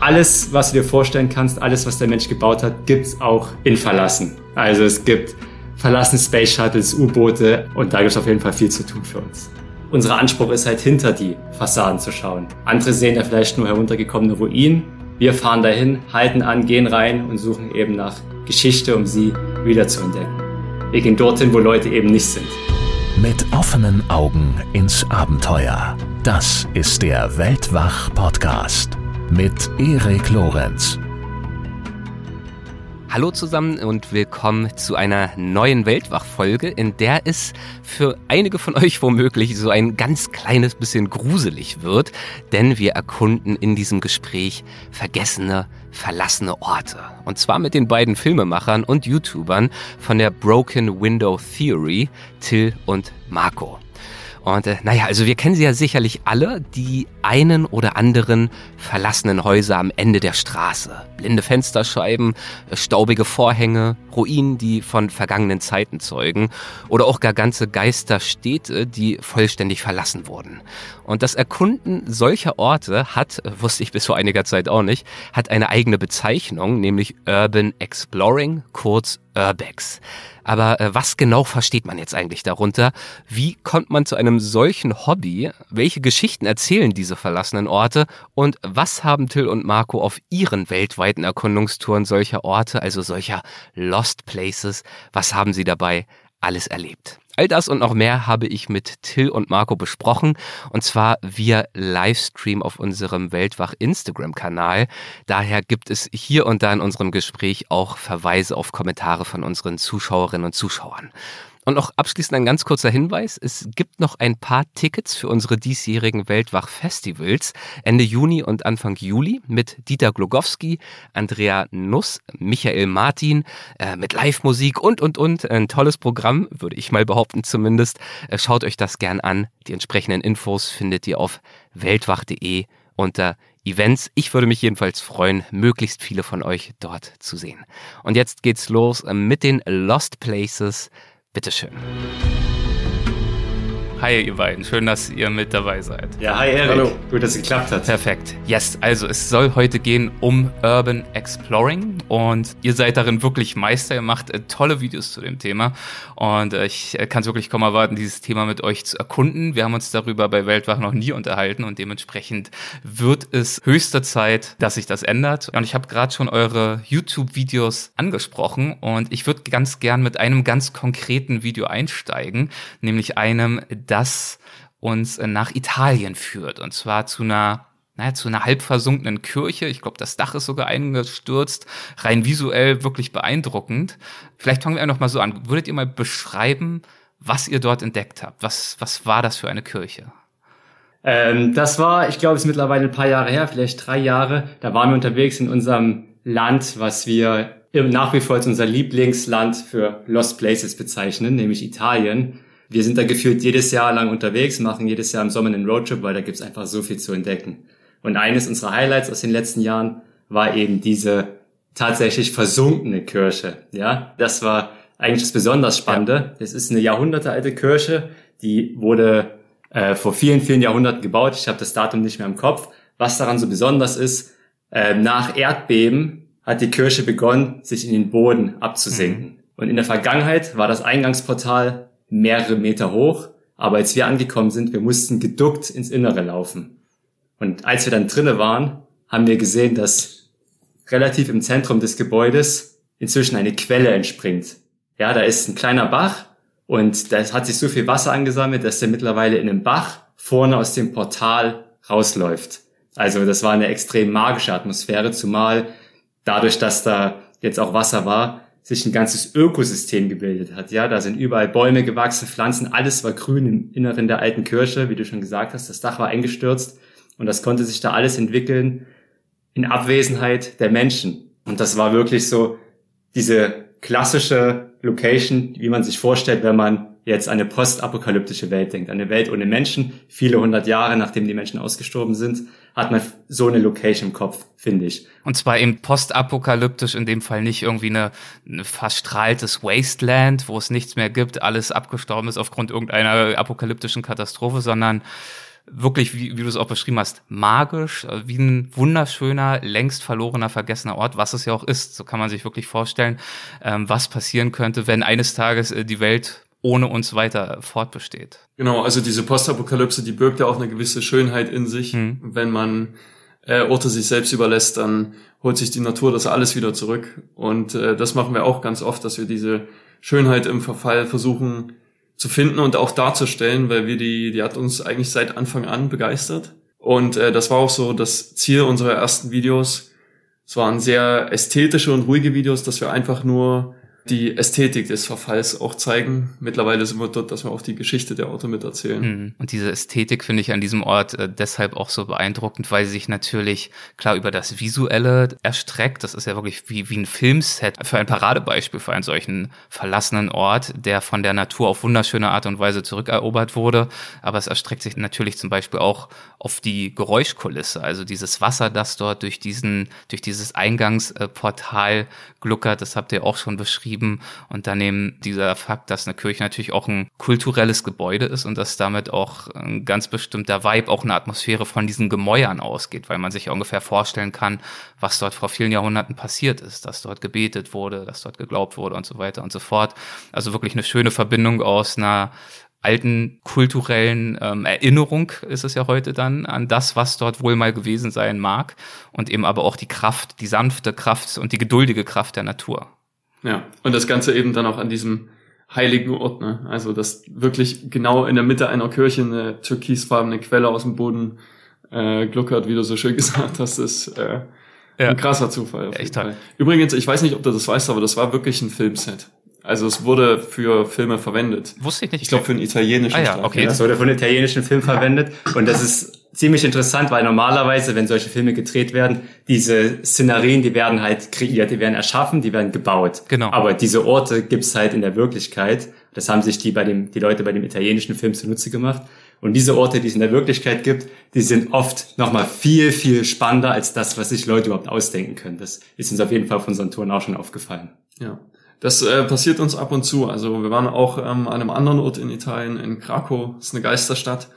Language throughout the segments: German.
alles, was du dir vorstellen kannst, alles, was der Mensch gebaut hat, gibt's auch in Verlassen. Also es gibt verlassene Space Shuttles, U-Boote und da gibt es auf jeden Fall viel zu tun für uns. Unser Anspruch ist halt hinter die Fassaden zu schauen. Andere sehen ja vielleicht nur heruntergekommene Ruinen. Wir fahren dahin, halten an, gehen rein und suchen eben nach Geschichte, um sie wieder zu entdecken. Wir gehen dorthin, wo Leute eben nicht sind. Mit offenen Augen ins Abenteuer. Das ist der Weltwach-Podcast mit Erik Lorenz. Hallo zusammen und willkommen zu einer neuen Weltwach-Folge, in der es für einige von euch womöglich so ein ganz kleines bisschen gruselig wird, denn wir erkunden in diesem Gespräch vergessene, verlassene Orte. Und zwar mit den beiden Filmemachern und YouTubern von der Broken Window Theory, Till und Marco. Und äh, naja, also wir kennen sie ja sicherlich alle, die einen oder anderen verlassenen Häuser am Ende der Straße. Blinde Fensterscheiben, äh, staubige Vorhänge, Ruinen, die von vergangenen Zeiten zeugen oder auch gar ganze Geisterstädte, die vollständig verlassen wurden. Und das Erkunden solcher Orte hat, äh, wusste ich bis vor einiger Zeit auch nicht, hat eine eigene Bezeichnung, nämlich Urban Exploring, kurz Urbex. Aber äh, was genau versteht man jetzt eigentlich darunter? Wie kommt man zu einem solchen Hobby? Welche Geschichten erzählen diese verlassenen Orte? Und was haben Till und Marco auf ihren weltweiten Erkundungstouren solcher Orte, also solcher Lost Places, was haben sie dabei alles erlebt? All das und noch mehr habe ich mit Till und Marco besprochen und zwar via Livestream auf unserem Weltwach Instagram-Kanal. Daher gibt es hier und da in unserem Gespräch auch Verweise auf Kommentare von unseren Zuschauerinnen und Zuschauern. Und noch abschließend ein ganz kurzer Hinweis. Es gibt noch ein paar Tickets für unsere diesjährigen Weltwach-Festivals Ende Juni und Anfang Juli mit Dieter Glogowski, Andrea Nuss, Michael Martin, äh, mit Live-Musik und, und, und. Ein tolles Programm, würde ich mal behaupten zumindest. Äh, schaut euch das gern an. Die entsprechenden Infos findet ihr auf weltwach.de unter Events. Ich würde mich jedenfalls freuen, möglichst viele von euch dort zu sehen. Und jetzt geht's los äh, mit den Lost Places Bitteschön. Hi, ihr beiden. Schön, dass ihr mit dabei seid. Ja, hi, Erik. Hallo. Gut, dass es geklappt hat. Perfekt. Yes, also es soll heute gehen um Urban Exploring und ihr seid darin wirklich Meister. Ihr macht äh, tolle Videos zu dem Thema und äh, ich äh, kann es wirklich kaum erwarten, dieses Thema mit euch zu erkunden. Wir haben uns darüber bei Weltwach noch nie unterhalten und dementsprechend wird es höchste Zeit, dass sich das ändert. Und ich habe gerade schon eure YouTube-Videos angesprochen und ich würde ganz gern mit einem ganz konkreten Video einsteigen, nämlich einem, das uns äh, nach Italien führt. Und zwar zu einer naja, zu einer halb versunkenen Kirche. Ich glaube, das Dach ist sogar eingestürzt. Rein visuell wirklich beeindruckend. Vielleicht fangen wir einfach mal so an. Würdet ihr mal beschreiben, was ihr dort entdeckt habt? Was, was war das für eine Kirche? Ähm, das war, ich glaube, es ist mittlerweile ein paar Jahre her, vielleicht drei Jahre. Da waren wir unterwegs in unserem Land, was wir nach wie vor als unser Lieblingsland für Lost Places bezeichnen, nämlich Italien wir sind da gefühlt jedes Jahr lang unterwegs, machen jedes Jahr im Sommer einen Roadtrip, weil da gibt's einfach so viel zu entdecken. Und eines unserer Highlights aus den letzten Jahren war eben diese tatsächlich versunkene Kirche. Ja, das war eigentlich das besonders Spannende. Es ist eine jahrhundertealte Kirche, die wurde äh, vor vielen, vielen Jahrhunderten gebaut. Ich habe das Datum nicht mehr im Kopf. Was daran so besonders ist, äh, nach Erdbeben hat die Kirche begonnen, sich in den Boden abzusinken. Mhm. Und in der Vergangenheit war das Eingangsportal mehrere Meter hoch, aber als wir angekommen sind, wir mussten geduckt ins Innere laufen. Und als wir dann drinnen waren, haben wir gesehen, dass relativ im Zentrum des Gebäudes inzwischen eine Quelle entspringt. Ja, da ist ein kleiner Bach und da hat sich so viel Wasser angesammelt, dass der mittlerweile in einem Bach vorne aus dem Portal rausläuft. Also das war eine extrem magische Atmosphäre, zumal dadurch, dass da jetzt auch Wasser war, sich ein ganzes Ökosystem gebildet hat. Ja, da sind überall Bäume gewachsen, Pflanzen, alles war grün im Inneren der alten Kirche, wie du schon gesagt hast. Das Dach war eingestürzt und das konnte sich da alles entwickeln in Abwesenheit der Menschen. Und das war wirklich so diese klassische Location, wie man sich vorstellt, wenn man jetzt eine postapokalyptische Welt denkt. Eine Welt ohne Menschen, viele hundert Jahre nachdem die Menschen ausgestorben sind, hat man so eine Location im Kopf, finde ich. Und zwar eben postapokalyptisch, in dem Fall nicht irgendwie eine, eine verstrahltes Wasteland, wo es nichts mehr gibt, alles abgestorben ist aufgrund irgendeiner apokalyptischen Katastrophe, sondern wirklich, wie, wie du es auch beschrieben hast, magisch, äh, wie ein wunderschöner, längst verlorener, vergessener Ort, was es ja auch ist. So kann man sich wirklich vorstellen, ähm, was passieren könnte, wenn eines Tages äh, die Welt ohne uns weiter fortbesteht. Genau, also diese Postapokalypse, die birgt ja auch eine gewisse Schönheit in sich. Mhm. Wenn man äh, Orte sich selbst überlässt, dann holt sich die Natur das alles wieder zurück. Und äh, das machen wir auch ganz oft, dass wir diese Schönheit im Verfall versuchen zu finden und auch darzustellen, weil wir die, die hat uns eigentlich seit Anfang an begeistert. Und äh, das war auch so das Ziel unserer ersten Videos. Es waren sehr ästhetische und ruhige Videos, dass wir einfach nur die Ästhetik des Verfalls auch zeigen. Mittlerweile sind wir dort, dass wir auch die Geschichte der Orte mit erzählen. Mhm. Und diese Ästhetik finde ich an diesem Ort äh, deshalb auch so beeindruckend, weil sie sich natürlich klar über das Visuelle erstreckt. Das ist ja wirklich wie, wie ein Filmset für ein Paradebeispiel für einen solchen verlassenen Ort, der von der Natur auf wunderschöne Art und Weise zurückerobert wurde. Aber es erstreckt sich natürlich zum Beispiel auch auf die Geräuschkulisse, also dieses Wasser, das dort durch diesen, durch dieses Eingangsportal gluckert. Das habt ihr auch schon beschrieben beschrieben. Und daneben dieser Fakt, dass eine Kirche natürlich auch ein kulturelles Gebäude ist und dass damit auch ein ganz bestimmter Vibe, auch eine Atmosphäre von diesen Gemäuern ausgeht, weil man sich ungefähr vorstellen kann, was dort vor vielen Jahrhunderten passiert ist, dass dort gebetet wurde, dass dort geglaubt wurde und so weiter und so fort. Also wirklich eine schöne Verbindung aus einer alten kulturellen ähm, Erinnerung ist es ja heute dann an das, was dort wohl mal gewesen sein mag und eben aber auch die Kraft, die sanfte Kraft und die geduldige Kraft der Natur. Ja, und das Ganze eben dann auch an diesem heiligen Ort, ne? Also dass wirklich genau in der Mitte einer Kirche eine türkisfarbene Quelle aus dem Boden äh, gluckert, wie du so schön gesagt hast, ist äh, ja. ein krasser Zufall. Echt toll. Übrigens, ich weiß nicht, ob du das weißt, aber das war wirklich ein Filmset. Also es wurde für Filme verwendet. Wusste ich nicht. Ich glaube für einen italienischen ah, ja, okay. Das wurde für einen italienischen Film verwendet und das ist ziemlich interessant, weil normalerweise, wenn solche Filme gedreht werden, diese Szenarien, die werden halt kreiert, die werden erschaffen, die werden gebaut. Genau. Aber diese Orte gibt's halt in der Wirklichkeit. Das haben sich die bei dem, die Leute bei dem italienischen Film zunutze gemacht. Und diese Orte, die es in der Wirklichkeit gibt, die sind oft nochmal viel, viel spannender als das, was sich Leute überhaupt ausdenken können. Das ist uns auf jeden Fall von unseren Touren auch schon aufgefallen. Ja. Das äh, passiert uns ab und zu. Also wir waren auch ähm, an einem anderen Ort in Italien, in Krakow, das ist eine Geisterstadt.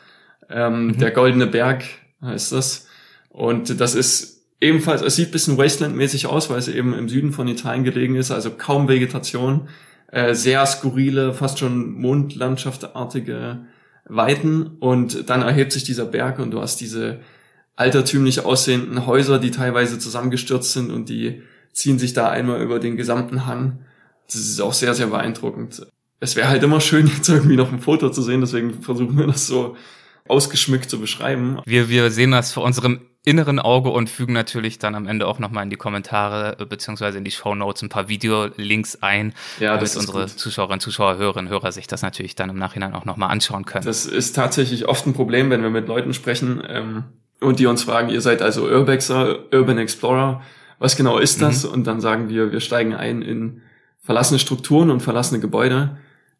Ähm, mhm. Der Goldene Berg heißt das. Und das ist ebenfalls, es sieht bisschen Wasteland-mäßig aus, weil es eben im Süden von Italien gelegen ist, also kaum Vegetation, äh, sehr skurrile, fast schon Mondlandschaftartige Weiten und dann erhebt sich dieser Berg und du hast diese altertümlich aussehenden Häuser, die teilweise zusammengestürzt sind und die ziehen sich da einmal über den gesamten Hang. Das ist auch sehr, sehr beeindruckend. Es wäre halt immer schön, jetzt irgendwie noch ein Foto zu sehen, deswegen versuchen wir das so ausgeschmückt zu beschreiben. Wir, wir sehen das vor unserem inneren Auge und fügen natürlich dann am Ende auch nochmal in die Kommentare äh, beziehungsweise in die Show Notes ein paar Videolinks ein, ja, damit unsere gut. Zuschauerinnen, Zuschauer, Hörerinnen, Hörer sich das natürlich dann im Nachhinein auch nochmal anschauen können. Das ist tatsächlich oft ein Problem, wenn wir mit Leuten sprechen ähm, und die uns fragen, ihr seid also Urbexer, Urban Explorer, was genau ist das? Mhm. Und dann sagen wir, wir steigen ein in verlassene Strukturen und verlassene Gebäude.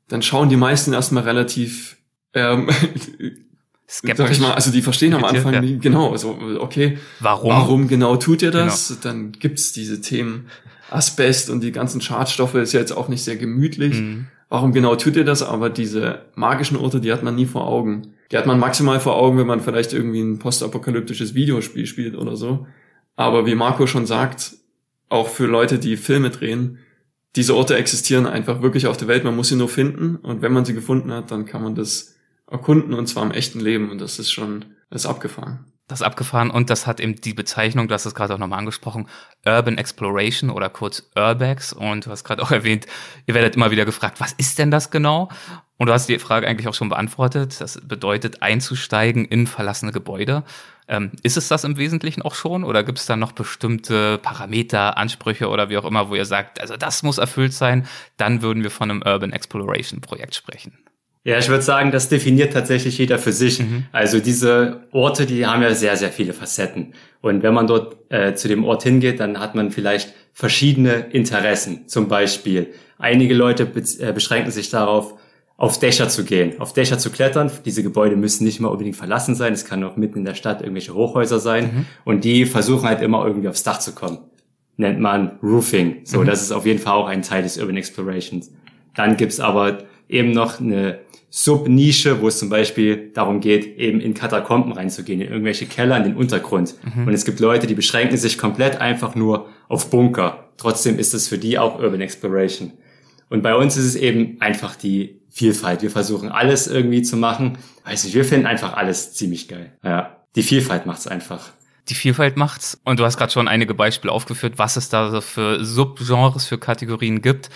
Dann schauen die meisten erstmal relativ ähm, skeptisch. Sag ich mal, also die verstehen am Anfang ja. nie, genau, also okay, warum, warum genau tut ihr das? Genau. Dann gibt's diese Themen Asbest und die ganzen Schadstoffe ist ja jetzt auch nicht sehr gemütlich. Mhm. Warum genau tut ihr das? Aber diese magischen Orte, die hat man nie vor Augen. Die hat man maximal vor Augen, wenn man vielleicht irgendwie ein postapokalyptisches Videospiel spielt oder so. Aber wie Marco schon sagt, auch für Leute, die Filme drehen, diese Orte existieren einfach wirklich auf der Welt. Man muss sie nur finden und wenn man sie gefunden hat, dann kann man das erkunden und zwar im echten Leben und das ist schon, das ist abgefahren. Das ist abgefahren und das hat eben die Bezeichnung, du hast es gerade auch nochmal angesprochen, Urban Exploration oder kurz Urbex und du hast gerade auch erwähnt, ihr werdet immer wieder gefragt, was ist denn das genau? Und du hast die Frage eigentlich auch schon beantwortet. Das bedeutet einzusteigen in verlassene Gebäude. Ähm, ist es das im Wesentlichen auch schon oder gibt es da noch bestimmte Parameter, Ansprüche oder wie auch immer, wo ihr sagt, also das muss erfüllt sein, dann würden wir von einem Urban Exploration Projekt sprechen? Ja, ich würde sagen, das definiert tatsächlich jeder für sich. Mhm. Also diese Orte, die haben ja sehr, sehr viele Facetten. Und wenn man dort äh, zu dem Ort hingeht, dann hat man vielleicht verschiedene Interessen. Zum Beispiel, einige Leute be äh, beschränken sich darauf, auf Dächer zu gehen, auf Dächer zu klettern. Diese Gebäude müssen nicht mal unbedingt verlassen sein. Es kann auch mitten in der Stadt irgendwelche Hochhäuser sein. Mhm. Und die versuchen halt immer irgendwie aufs Dach zu kommen. Nennt man Roofing. So, mhm. das ist auf jeden Fall auch ein Teil des Urban Explorations. Dann gibt's aber eben noch eine Subnische, wo es zum Beispiel darum geht, eben in Katakomben reinzugehen, in irgendwelche Keller, in den Untergrund. Mhm. Und es gibt Leute, die beschränken sich komplett einfach nur auf Bunker. Trotzdem ist es für die auch Urban Exploration. Und bei uns ist es eben einfach die Vielfalt. Wir versuchen alles irgendwie zu machen. Weiß nicht, wir finden einfach alles ziemlich geil. Ja, die Vielfalt macht's einfach die Vielfalt macht's. Und du hast gerade schon einige Beispiele aufgeführt, was es da für Subgenres, für Kategorien gibt.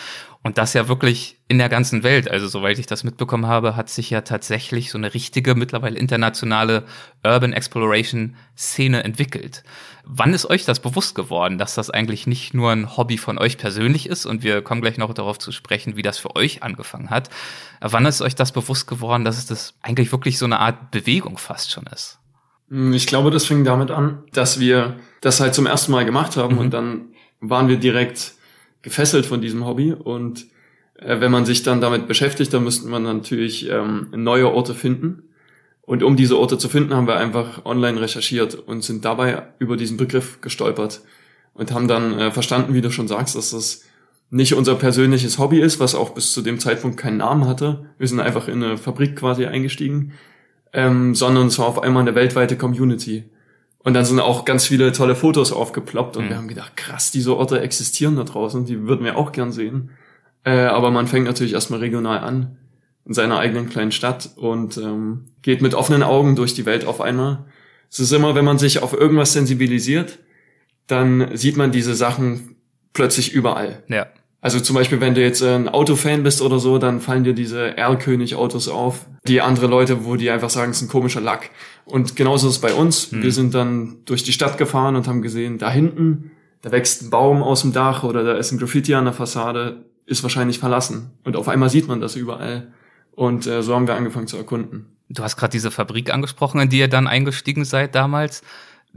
Und das ja wirklich in der ganzen Welt. Also soweit ich das mitbekommen habe, hat sich ja tatsächlich so eine richtige, mittlerweile internationale Urban Exploration Szene entwickelt. Wann ist euch das bewusst geworden, dass das eigentlich nicht nur ein Hobby von euch persönlich ist? Und wir kommen gleich noch darauf zu sprechen, wie das für euch angefangen hat. Wann ist euch das bewusst geworden, dass es das eigentlich wirklich so eine Art Bewegung fast schon ist? Hm, ich glaube, das fing damit an, dass wir das halt zum ersten Mal gemacht haben mhm. und dann waren wir direkt gefesselt von diesem Hobby und äh, wenn man sich dann damit beschäftigt, dann müsste man natürlich ähm, neue Orte finden. Und um diese Orte zu finden, haben wir einfach online recherchiert und sind dabei über diesen Begriff gestolpert und haben dann äh, verstanden, wie du schon sagst, dass das nicht unser persönliches Hobby ist, was auch bis zu dem Zeitpunkt keinen Namen hatte. Wir sind einfach in eine Fabrik quasi eingestiegen ähm, sondern es war auf einmal eine weltweite Community. Und dann sind auch ganz viele tolle Fotos aufgeploppt und mhm. wir haben gedacht, krass, diese Orte existieren da draußen, die würden wir auch gern sehen. Äh, aber man fängt natürlich erstmal regional an, in seiner eigenen kleinen Stadt und ähm, geht mit offenen Augen durch die Welt auf einmal. Es ist immer, wenn man sich auf irgendwas sensibilisiert, dann sieht man diese Sachen plötzlich überall. Ja. Also zum Beispiel, wenn du jetzt ein Autofan bist oder so, dann fallen dir diese Erlkönig-Autos auf. Die andere Leute, wo die einfach sagen, es ist ein komischer Lack. Und genauso ist es bei uns. Hm. Wir sind dann durch die Stadt gefahren und haben gesehen, da hinten, da wächst ein Baum aus dem Dach oder da ist ein Graffiti an der Fassade, ist wahrscheinlich verlassen. Und auf einmal sieht man das überall. Und äh, so haben wir angefangen zu erkunden. Du hast gerade diese Fabrik angesprochen, in die ihr dann eingestiegen seid damals.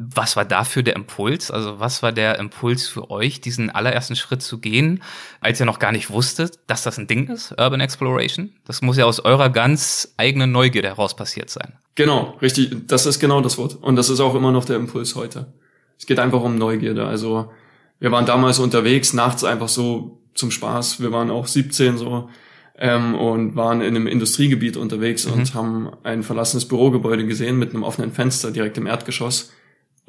Was war dafür der Impuls? Also was war der Impuls für euch, diesen allerersten Schritt zu gehen, als ihr noch gar nicht wusstet, dass das ein Ding ist, Urban Exploration? Das muss ja aus eurer ganz eigenen Neugierde heraus passiert sein. Genau, richtig. Das ist genau das Wort. Und das ist auch immer noch der Impuls heute. Es geht einfach um Neugierde. Also wir waren damals unterwegs, nachts einfach so zum Spaß. Wir waren auch 17 so ähm, und waren in einem Industriegebiet unterwegs mhm. und haben ein verlassenes Bürogebäude gesehen mit einem offenen Fenster direkt im Erdgeschoss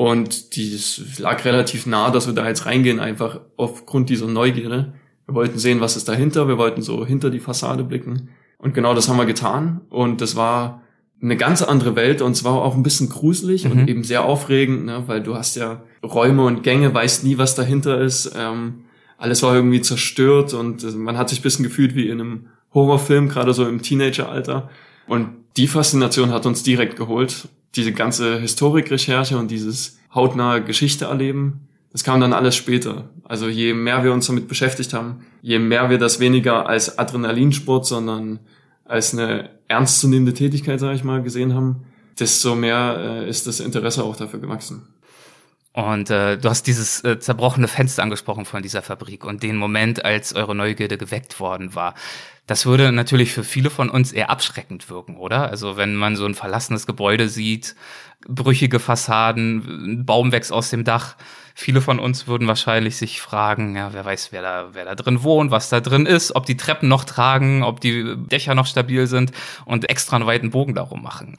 und dies lag relativ nah, dass wir da jetzt reingehen, einfach aufgrund dieser Neugierde. Wir wollten sehen, was ist dahinter. Wir wollten so hinter die Fassade blicken. Und genau das haben wir getan. Und das war eine ganz andere Welt und zwar auch ein bisschen gruselig mhm. und eben sehr aufregend, ne? weil du hast ja Räume und Gänge, weißt nie, was dahinter ist. Ähm, alles war irgendwie zerstört und man hat sich ein bisschen gefühlt wie in einem Horrorfilm, gerade so im Teenageralter. Und die Faszination hat uns direkt geholt diese ganze Historikrecherche und dieses hautnahe Geschichte erleben, das kam dann alles später. Also je mehr wir uns damit beschäftigt haben, je mehr wir das weniger als Adrenalinsport, sondern als eine ernstzunehmende Tätigkeit, sage ich mal, gesehen haben, desto mehr äh, ist das Interesse auch dafür gewachsen. Und äh, du hast dieses äh, zerbrochene Fenster angesprochen von dieser Fabrik und den Moment, als eure Neugierde geweckt worden war. Das würde natürlich für viele von uns eher abschreckend wirken, oder? Also wenn man so ein verlassenes Gebäude sieht, brüchige Fassaden, ein Baum wächst aus dem Dach. Viele von uns würden wahrscheinlich sich fragen, ja, wer weiß, wer da, wer da drin wohnt, was da drin ist, ob die Treppen noch tragen, ob die Dächer noch stabil sind und extra einen weiten Bogen darum machen.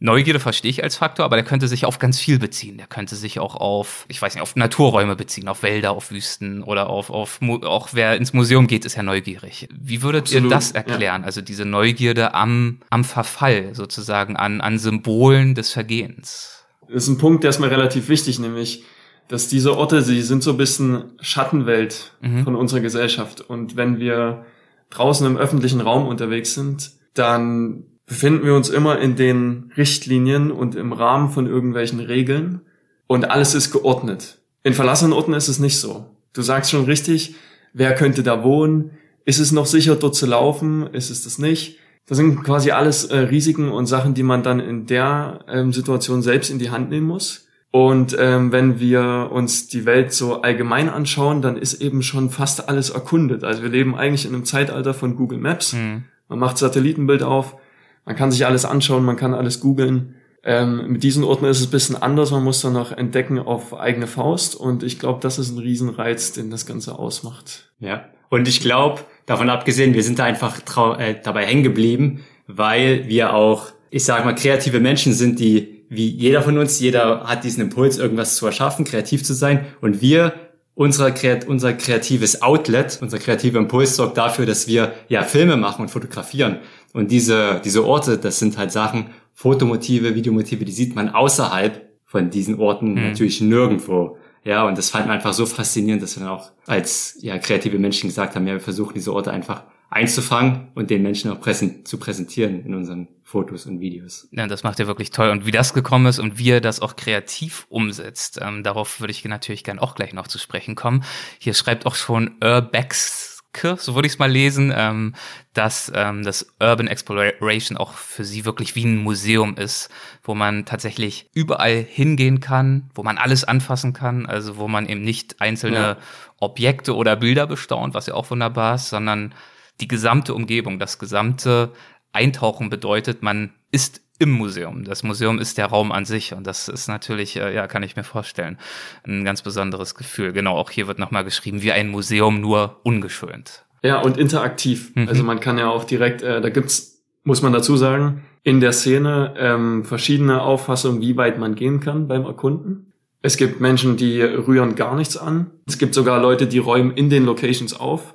Neugierde verstehe ich als Faktor, aber der könnte sich auf ganz viel beziehen. Der könnte sich auch auf, ich weiß nicht, auf Naturräume beziehen, auf Wälder, auf Wüsten oder auf, auf auch wer ins Museum geht, ist ja neugierig. Wie würdet Absolut, ihr das erklären? Ja. Also diese Neugierde am, am Verfall sozusagen, an, an Symbolen des Vergehens. Das ist ein Punkt, der ist mir relativ wichtig, nämlich, dass diese Orte, sie sind so ein bisschen Schattenwelt mhm. von unserer Gesellschaft. Und wenn wir draußen im öffentlichen Raum unterwegs sind, dann befinden wir uns immer in den Richtlinien und im Rahmen von irgendwelchen Regeln und alles ist geordnet. In verlassenen Orten ist es nicht so. Du sagst schon richtig, wer könnte da wohnen? Ist es noch sicher, dort zu laufen? Ist es das nicht? Das sind quasi alles äh, Risiken und Sachen, die man dann in der ähm, Situation selbst in die Hand nehmen muss. Und ähm, wenn wir uns die Welt so allgemein anschauen, dann ist eben schon fast alles erkundet. Also wir leben eigentlich in einem Zeitalter von Google Maps. Mhm. Man macht Satellitenbild auf, man kann sich alles anschauen, man kann alles googeln. Ähm, mit diesen Orten ist es ein bisschen anders, man muss dann noch entdecken auf eigene Faust und ich glaube, das ist ein Riesenreiz, den das Ganze ausmacht. Ja, und ich glaube, davon abgesehen, wir sind da einfach äh, dabei hängen geblieben, weil wir auch, ich sag mal, kreative Menschen sind, die wie jeder von uns, jeder hat diesen Impuls, irgendwas zu erschaffen, kreativ zu sein. Und wir, unser, unser kreatives Outlet, unser kreativer Impuls sorgt dafür, dass wir ja Filme machen und fotografieren. Und diese, diese Orte, das sind halt Sachen, Fotomotive, Videomotive, die sieht man außerhalb von diesen Orten mhm. natürlich nirgendwo. Ja, und das fand man einfach so faszinierend, dass wir dann auch als ja, kreative Menschen gesagt haben, ja, wir versuchen diese Orte einfach einzufangen und den Menschen auch präsent, zu präsentieren in unseren Fotos und Videos. Ja, das macht ihr wirklich toll. Und wie das gekommen ist und wie ihr das auch kreativ umsetzt, ähm, darauf würde ich natürlich gern auch gleich noch zu sprechen kommen. Hier schreibt auch schon Urbex so würde ich es mal lesen, ähm, dass ähm, das Urban Exploration auch für sie wirklich wie ein Museum ist, wo man tatsächlich überall hingehen kann, wo man alles anfassen kann, also wo man eben nicht einzelne ja. Objekte oder Bilder bestaunt, was ja auch wunderbar ist, sondern die gesamte Umgebung, das gesamte Eintauchen bedeutet, man ist im Museum. Das Museum ist der Raum an sich und das ist natürlich, äh, ja, kann ich mir vorstellen, ein ganz besonderes Gefühl. Genau, auch hier wird nochmal geschrieben, wie ein Museum nur ungeschönt. Ja, und interaktiv. Mhm. Also man kann ja auch direkt, äh, da gibt's, muss man dazu sagen, in der Szene ähm, verschiedene Auffassungen, wie weit man gehen kann beim Erkunden. Es gibt Menschen, die rühren gar nichts an. Es gibt sogar Leute, die räumen in den Locations auf.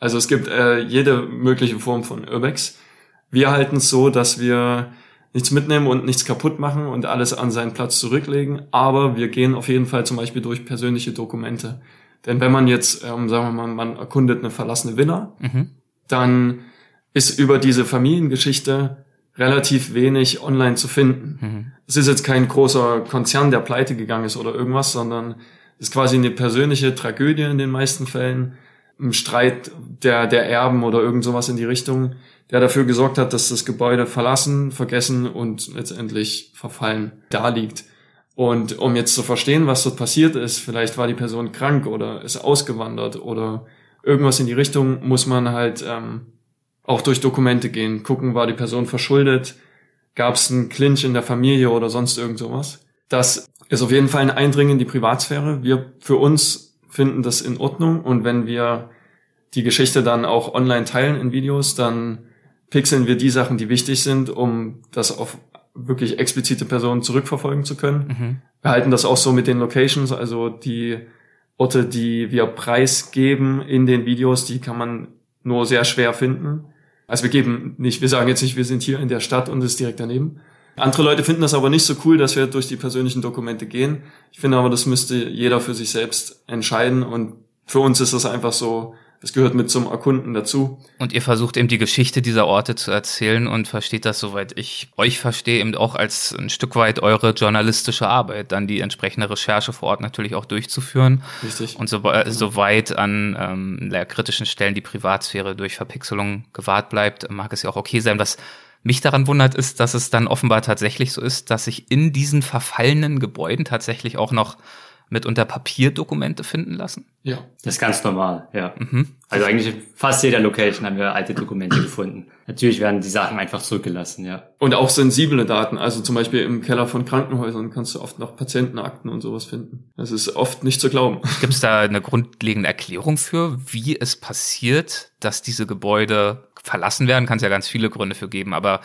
Also es gibt äh, jede mögliche Form von Urbex. Wir halten es so, dass wir nichts mitnehmen und nichts kaputt machen und alles an seinen Platz zurücklegen. Aber wir gehen auf jeden Fall zum Beispiel durch persönliche Dokumente. Denn wenn man jetzt, ähm, sagen wir mal, man erkundet eine verlassene Villa, mhm. dann ist über diese Familiengeschichte relativ wenig online zu finden. Mhm. Es ist jetzt kein großer Konzern, der pleite gegangen ist oder irgendwas, sondern es ist quasi eine persönliche Tragödie in den meisten Fällen, ein Streit der, der Erben oder irgend sowas in die Richtung der dafür gesorgt hat, dass das Gebäude verlassen, vergessen und letztendlich verfallen da liegt. Und um jetzt zu verstehen, was dort passiert ist, vielleicht war die Person krank oder ist ausgewandert oder irgendwas in die Richtung, muss man halt ähm, auch durch Dokumente gehen, gucken, war die Person verschuldet, gab es einen Clinch in der Familie oder sonst irgend sowas. Das ist auf jeden Fall ein Eindringen in die Privatsphäre. Wir für uns finden das in Ordnung und wenn wir die Geschichte dann auch online teilen in Videos, dann pixeln wir die Sachen, die wichtig sind, um das auf wirklich explizite Personen zurückverfolgen zu können. Mhm. Wir halten das auch so mit den Locations, also die Orte, die wir preisgeben in den Videos, die kann man nur sehr schwer finden. Also wir geben nicht, wir sagen jetzt nicht, wir sind hier in der Stadt und es ist direkt daneben. Andere Leute finden das aber nicht so cool, dass wir durch die persönlichen Dokumente gehen. Ich finde aber, das müsste jeder für sich selbst entscheiden und für uns ist das einfach so, das gehört mit zum Erkunden dazu. Und ihr versucht eben die Geschichte dieser Orte zu erzählen und versteht das, soweit ich euch verstehe, eben auch als ein Stück weit eure journalistische Arbeit, dann die entsprechende Recherche vor Ort natürlich auch durchzuführen. Richtig. Und so, äh, soweit an ähm, kritischen Stellen die Privatsphäre durch Verpixelung gewahrt bleibt, mag es ja auch okay sein. Was mich daran wundert, ist, dass es dann offenbar tatsächlich so ist, dass sich in diesen verfallenen Gebäuden tatsächlich auch noch mitunter Papierdokumente finden lassen? Ja. Das ist ganz normal, ja. Mhm. Also eigentlich fast jeder Location haben wir alte Dokumente gefunden. Natürlich werden die Sachen einfach zurückgelassen, ja. Und auch sensible Daten. Also zum Beispiel im Keller von Krankenhäusern kannst du oft noch Patientenakten und sowas finden. Das ist oft nicht zu glauben. Gibt es da eine grundlegende Erklärung für, wie es passiert, dass diese Gebäude verlassen werden? Kann es ja ganz viele Gründe für geben, aber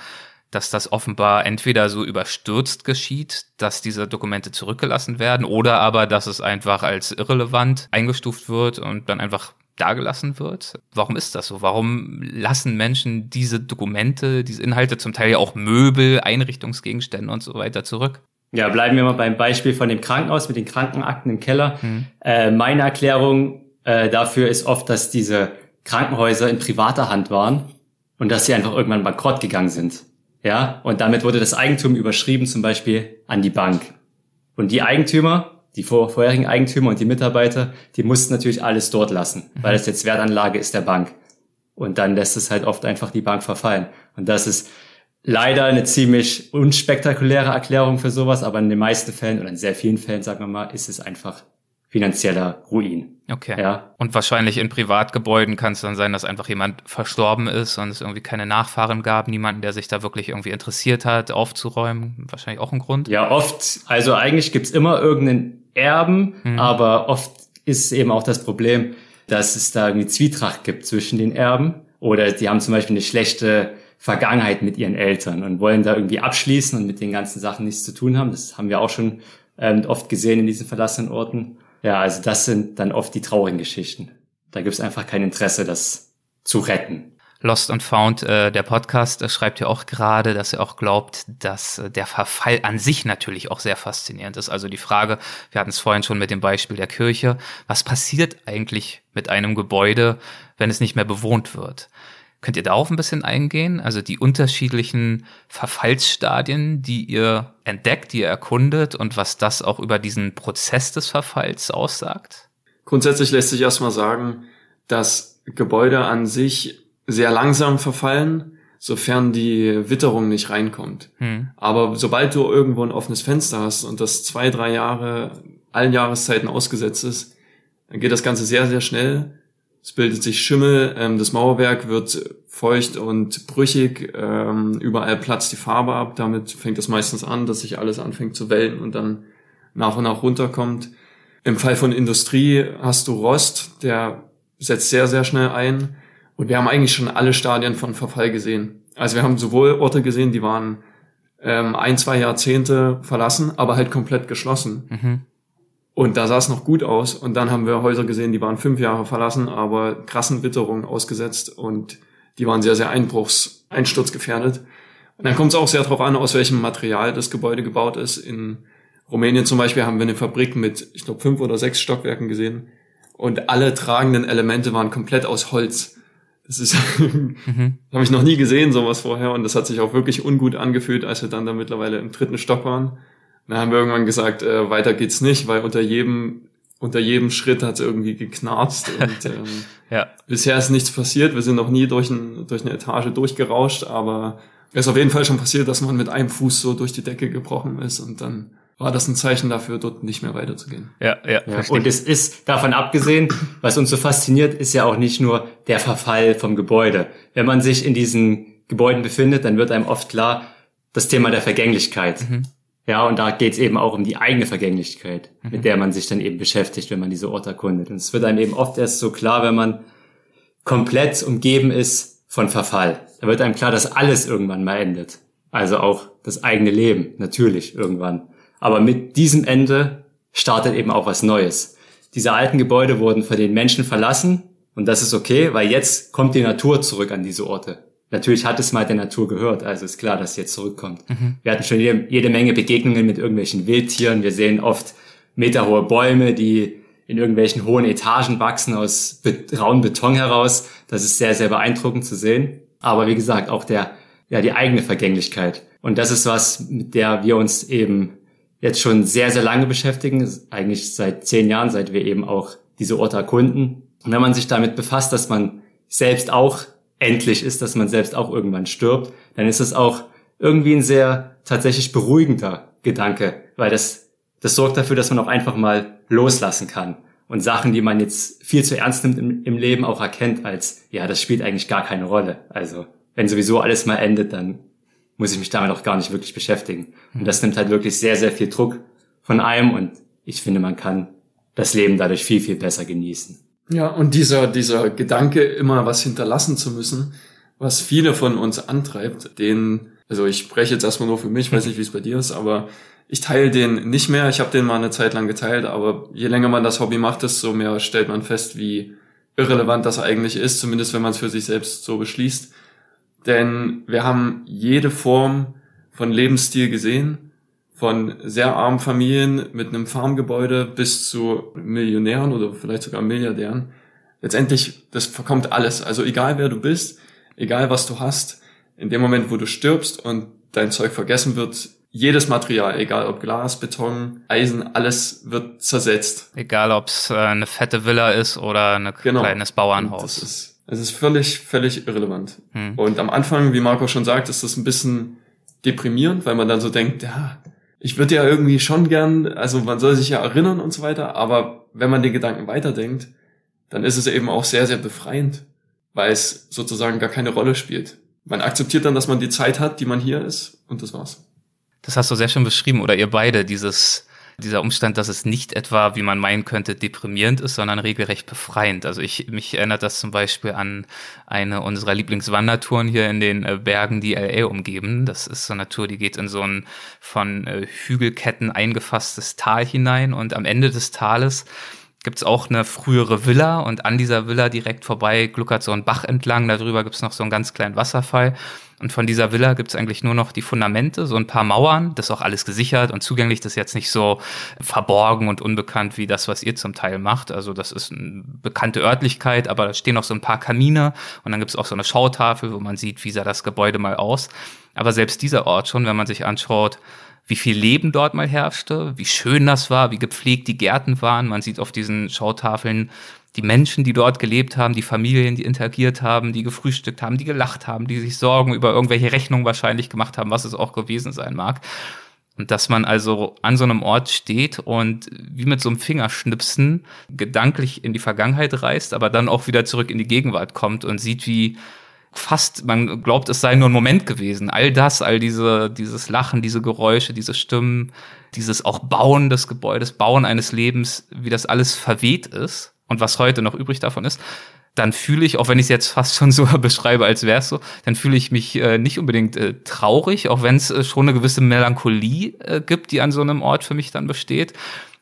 dass das offenbar entweder so überstürzt geschieht, dass diese Dokumente zurückgelassen werden, oder aber, dass es einfach als irrelevant eingestuft wird und dann einfach dagelassen wird. Warum ist das so? Warum lassen Menschen diese Dokumente, diese Inhalte, zum Teil ja auch Möbel, Einrichtungsgegenstände und so weiter zurück? Ja, bleiben wir mal beim Beispiel von dem Krankenhaus mit den Krankenakten im Keller. Hm. Äh, meine Erklärung äh, dafür ist oft, dass diese Krankenhäuser in privater Hand waren und dass sie einfach irgendwann bankrott gegangen sind. Ja, und damit wurde das Eigentum überschrieben, zum Beispiel an die Bank. Und die Eigentümer, die vor, vorherigen Eigentümer und die Mitarbeiter, die mussten natürlich alles dort lassen, mhm. weil es jetzt Wertanlage ist der Bank. Und dann lässt es halt oft einfach die Bank verfallen. Und das ist leider eine ziemlich unspektakuläre Erklärung für sowas, aber in den meisten Fällen oder in sehr vielen Fällen, sagen wir mal, ist es einfach finanzieller Ruin. Okay. Ja. Und wahrscheinlich in Privatgebäuden kann es dann sein, dass einfach jemand verstorben ist und es irgendwie keine Nachfahren gab, niemanden, der sich da wirklich irgendwie interessiert hat, aufzuräumen. Wahrscheinlich auch ein Grund. Ja, oft, also eigentlich gibt's immer irgendeinen Erben, mhm. aber oft ist eben auch das Problem, dass es da irgendwie Zwietracht gibt zwischen den Erben oder die haben zum Beispiel eine schlechte Vergangenheit mit ihren Eltern und wollen da irgendwie abschließen und mit den ganzen Sachen nichts zu tun haben. Das haben wir auch schon ähm, oft gesehen in diesen verlassenen Orten. Ja, also das sind dann oft die traurigen Geschichten. Da gibt es einfach kein Interesse, das zu retten. Lost and Found, äh, der Podcast, äh, schreibt ja auch gerade, dass er auch glaubt, dass äh, der Verfall an sich natürlich auch sehr faszinierend ist. Also die Frage, wir hatten es vorhin schon mit dem Beispiel der Kirche, was passiert eigentlich mit einem Gebäude, wenn es nicht mehr bewohnt wird? Könnt ihr darauf ein bisschen eingehen? Also die unterschiedlichen Verfallsstadien, die ihr entdeckt, die ihr erkundet und was das auch über diesen Prozess des Verfalls aussagt? Grundsätzlich lässt sich erstmal sagen, dass Gebäude an sich sehr langsam verfallen, sofern die Witterung nicht reinkommt. Hm. Aber sobald du irgendwo ein offenes Fenster hast und das zwei, drei Jahre allen Jahreszeiten ausgesetzt ist, dann geht das Ganze sehr, sehr schnell. Es bildet sich Schimmel, ähm, das Mauerwerk wird feucht und brüchig, ähm, überall platzt die Farbe ab. Damit fängt es meistens an, dass sich alles anfängt zu wellen und dann nach und nach runterkommt. Im Fall von Industrie hast du Rost, der setzt sehr, sehr schnell ein. Und wir haben eigentlich schon alle Stadien von Verfall gesehen. Also wir haben sowohl Orte gesehen, die waren ähm, ein, zwei Jahrzehnte verlassen, aber halt komplett geschlossen. Mhm. Und da sah es noch gut aus. Und dann haben wir Häuser gesehen, die waren fünf Jahre verlassen, aber krassen Witterungen ausgesetzt und die waren sehr, sehr einbruchs, einsturzgefährdet. Und dann kommt es auch sehr darauf an, aus welchem Material das Gebäude gebaut ist. In Rumänien zum Beispiel haben wir eine Fabrik mit, ich glaube, fünf oder sechs Stockwerken gesehen. Und alle tragenden Elemente waren komplett aus Holz. Das ist, mhm. habe ich noch nie gesehen, sowas vorher. Und das hat sich auch wirklich ungut angefühlt, als wir dann da mittlerweile im dritten Stock waren. Dann haben wir irgendwann gesagt, äh, weiter geht's nicht, weil unter jedem, unter jedem Schritt hat es irgendwie geknarzt. Und ähm, ja. bisher ist nichts passiert. Wir sind noch nie durch, ein, durch eine Etage durchgerauscht, aber es ist auf jeden Fall schon passiert, dass man mit einem Fuß so durch die Decke gebrochen ist und dann war das ein Zeichen dafür, dort nicht mehr weiterzugehen. Ja, ja. ja. Und es ist davon abgesehen, was uns so fasziniert, ist ja auch nicht nur der Verfall vom Gebäude. Wenn man sich in diesen Gebäuden befindet, dann wird einem oft klar, das Thema der Vergänglichkeit. Mhm. Ja, und da geht es eben auch um die eigene Vergänglichkeit, mhm. mit der man sich dann eben beschäftigt, wenn man diese Orte erkundet. Und es wird einem eben oft erst so klar, wenn man komplett umgeben ist von Verfall. Da wird einem klar, dass alles irgendwann mal endet. Also auch das eigene Leben, natürlich irgendwann. Aber mit diesem Ende startet eben auch was Neues. Diese alten Gebäude wurden von den Menschen verlassen und das ist okay, weil jetzt kommt die Natur zurück an diese Orte. Natürlich hat es mal der Natur gehört, also ist klar, dass es jetzt zurückkommt. Mhm. Wir hatten schon jede, jede, Menge Begegnungen mit irgendwelchen Wildtieren. Wir sehen oft meterhohe Bäume, die in irgendwelchen hohen Etagen wachsen aus be rauen Beton heraus. Das ist sehr, sehr beeindruckend zu sehen. Aber wie gesagt, auch der, ja, die eigene Vergänglichkeit. Und das ist was, mit der wir uns eben jetzt schon sehr, sehr lange beschäftigen, eigentlich seit zehn Jahren, seit wir eben auch diese Orte erkunden. Und wenn man sich damit befasst, dass man selbst auch endlich ist, dass man selbst auch irgendwann stirbt, dann ist es auch irgendwie ein sehr tatsächlich beruhigender Gedanke, weil das, das sorgt dafür, dass man auch einfach mal loslassen kann und Sachen, die man jetzt viel zu ernst nimmt im, im Leben, auch erkennt als, ja, das spielt eigentlich gar keine Rolle. Also, wenn sowieso alles mal endet, dann muss ich mich damit auch gar nicht wirklich beschäftigen. Und das nimmt halt wirklich sehr, sehr viel Druck von einem und ich finde, man kann das Leben dadurch viel, viel besser genießen. Ja, und dieser, dieser Gedanke, immer was hinterlassen zu müssen, was viele von uns antreibt, den, also ich spreche jetzt erstmal nur für mich, weiß nicht, wie es bei dir ist, aber ich teile den nicht mehr. Ich habe den mal eine Zeit lang geteilt, aber je länger man das Hobby macht, desto mehr stellt man fest, wie irrelevant das eigentlich ist, zumindest wenn man es für sich selbst so beschließt. Denn wir haben jede Form von Lebensstil gesehen, von sehr armen Familien mit einem Farmgebäude bis zu Millionären oder vielleicht sogar Milliardären. Letztendlich, das verkommt alles. Also egal wer du bist, egal was du hast, in dem Moment, wo du stirbst und dein Zeug vergessen wird, jedes Material, egal ob Glas, Beton, Eisen, alles wird zersetzt. Egal ob es äh, eine fette Villa ist oder ein genau. kleines Bauernhaus. Es ist völlig, völlig irrelevant. Hm. Und am Anfang, wie Marco schon sagt, ist das ein bisschen deprimierend, weil man dann so denkt, ja, ich würde ja irgendwie schon gern, also man soll sich ja erinnern und so weiter, aber wenn man den Gedanken weiterdenkt, dann ist es eben auch sehr, sehr befreiend, weil es sozusagen gar keine Rolle spielt. Man akzeptiert dann, dass man die Zeit hat, die man hier ist und das war's. Das hast du sehr schön beschrieben oder ihr beide, dieses dieser Umstand, dass es nicht etwa, wie man meinen könnte, deprimierend ist, sondern regelrecht befreiend. Also ich, mich erinnert das zum Beispiel an eine unserer Lieblingswandertouren hier in den äh, Bergen, die LA umgeben. Das ist so eine Tour, die geht in so ein von äh, Hügelketten eingefasstes Tal hinein und am Ende des Tales gibt's auch eine frühere Villa und an dieser Villa direkt vorbei gluckert so ein Bach entlang. Darüber gibt's noch so einen ganz kleinen Wasserfall. Und von dieser Villa gibt's eigentlich nur noch die Fundamente, so ein paar Mauern. Das ist auch alles gesichert und zugänglich. Das ist jetzt nicht so verborgen und unbekannt wie das, was ihr zum Teil macht. Also das ist eine bekannte Örtlichkeit, aber da stehen noch so ein paar Kamine und dann gibt's auch so eine Schautafel, wo man sieht, wie sah das Gebäude mal aus. Aber selbst dieser Ort schon, wenn man sich anschaut, wie viel Leben dort mal herrschte, wie schön das war, wie gepflegt die Gärten waren. Man sieht auf diesen Schautafeln die Menschen, die dort gelebt haben, die Familien, die interagiert haben, die gefrühstückt haben, die gelacht haben, die sich Sorgen über irgendwelche Rechnungen wahrscheinlich gemacht haben, was es auch gewesen sein mag. Und dass man also an so einem Ort steht und wie mit so einem Fingerschnipsen gedanklich in die Vergangenheit reist, aber dann auch wieder zurück in die Gegenwart kommt und sieht, wie fast, man glaubt, es sei nur ein Moment gewesen. All das, all diese, dieses Lachen, diese Geräusche, diese Stimmen, dieses auch Bauen des Gebäudes, Bauen eines Lebens, wie das alles verweht ist und was heute noch übrig davon ist, dann fühle ich, auch wenn ich es jetzt fast schon so beschreibe, als wäre es so, dann fühle ich mich äh, nicht unbedingt äh, traurig, auch wenn es äh, schon eine gewisse Melancholie äh, gibt, die an so einem Ort für mich dann besteht.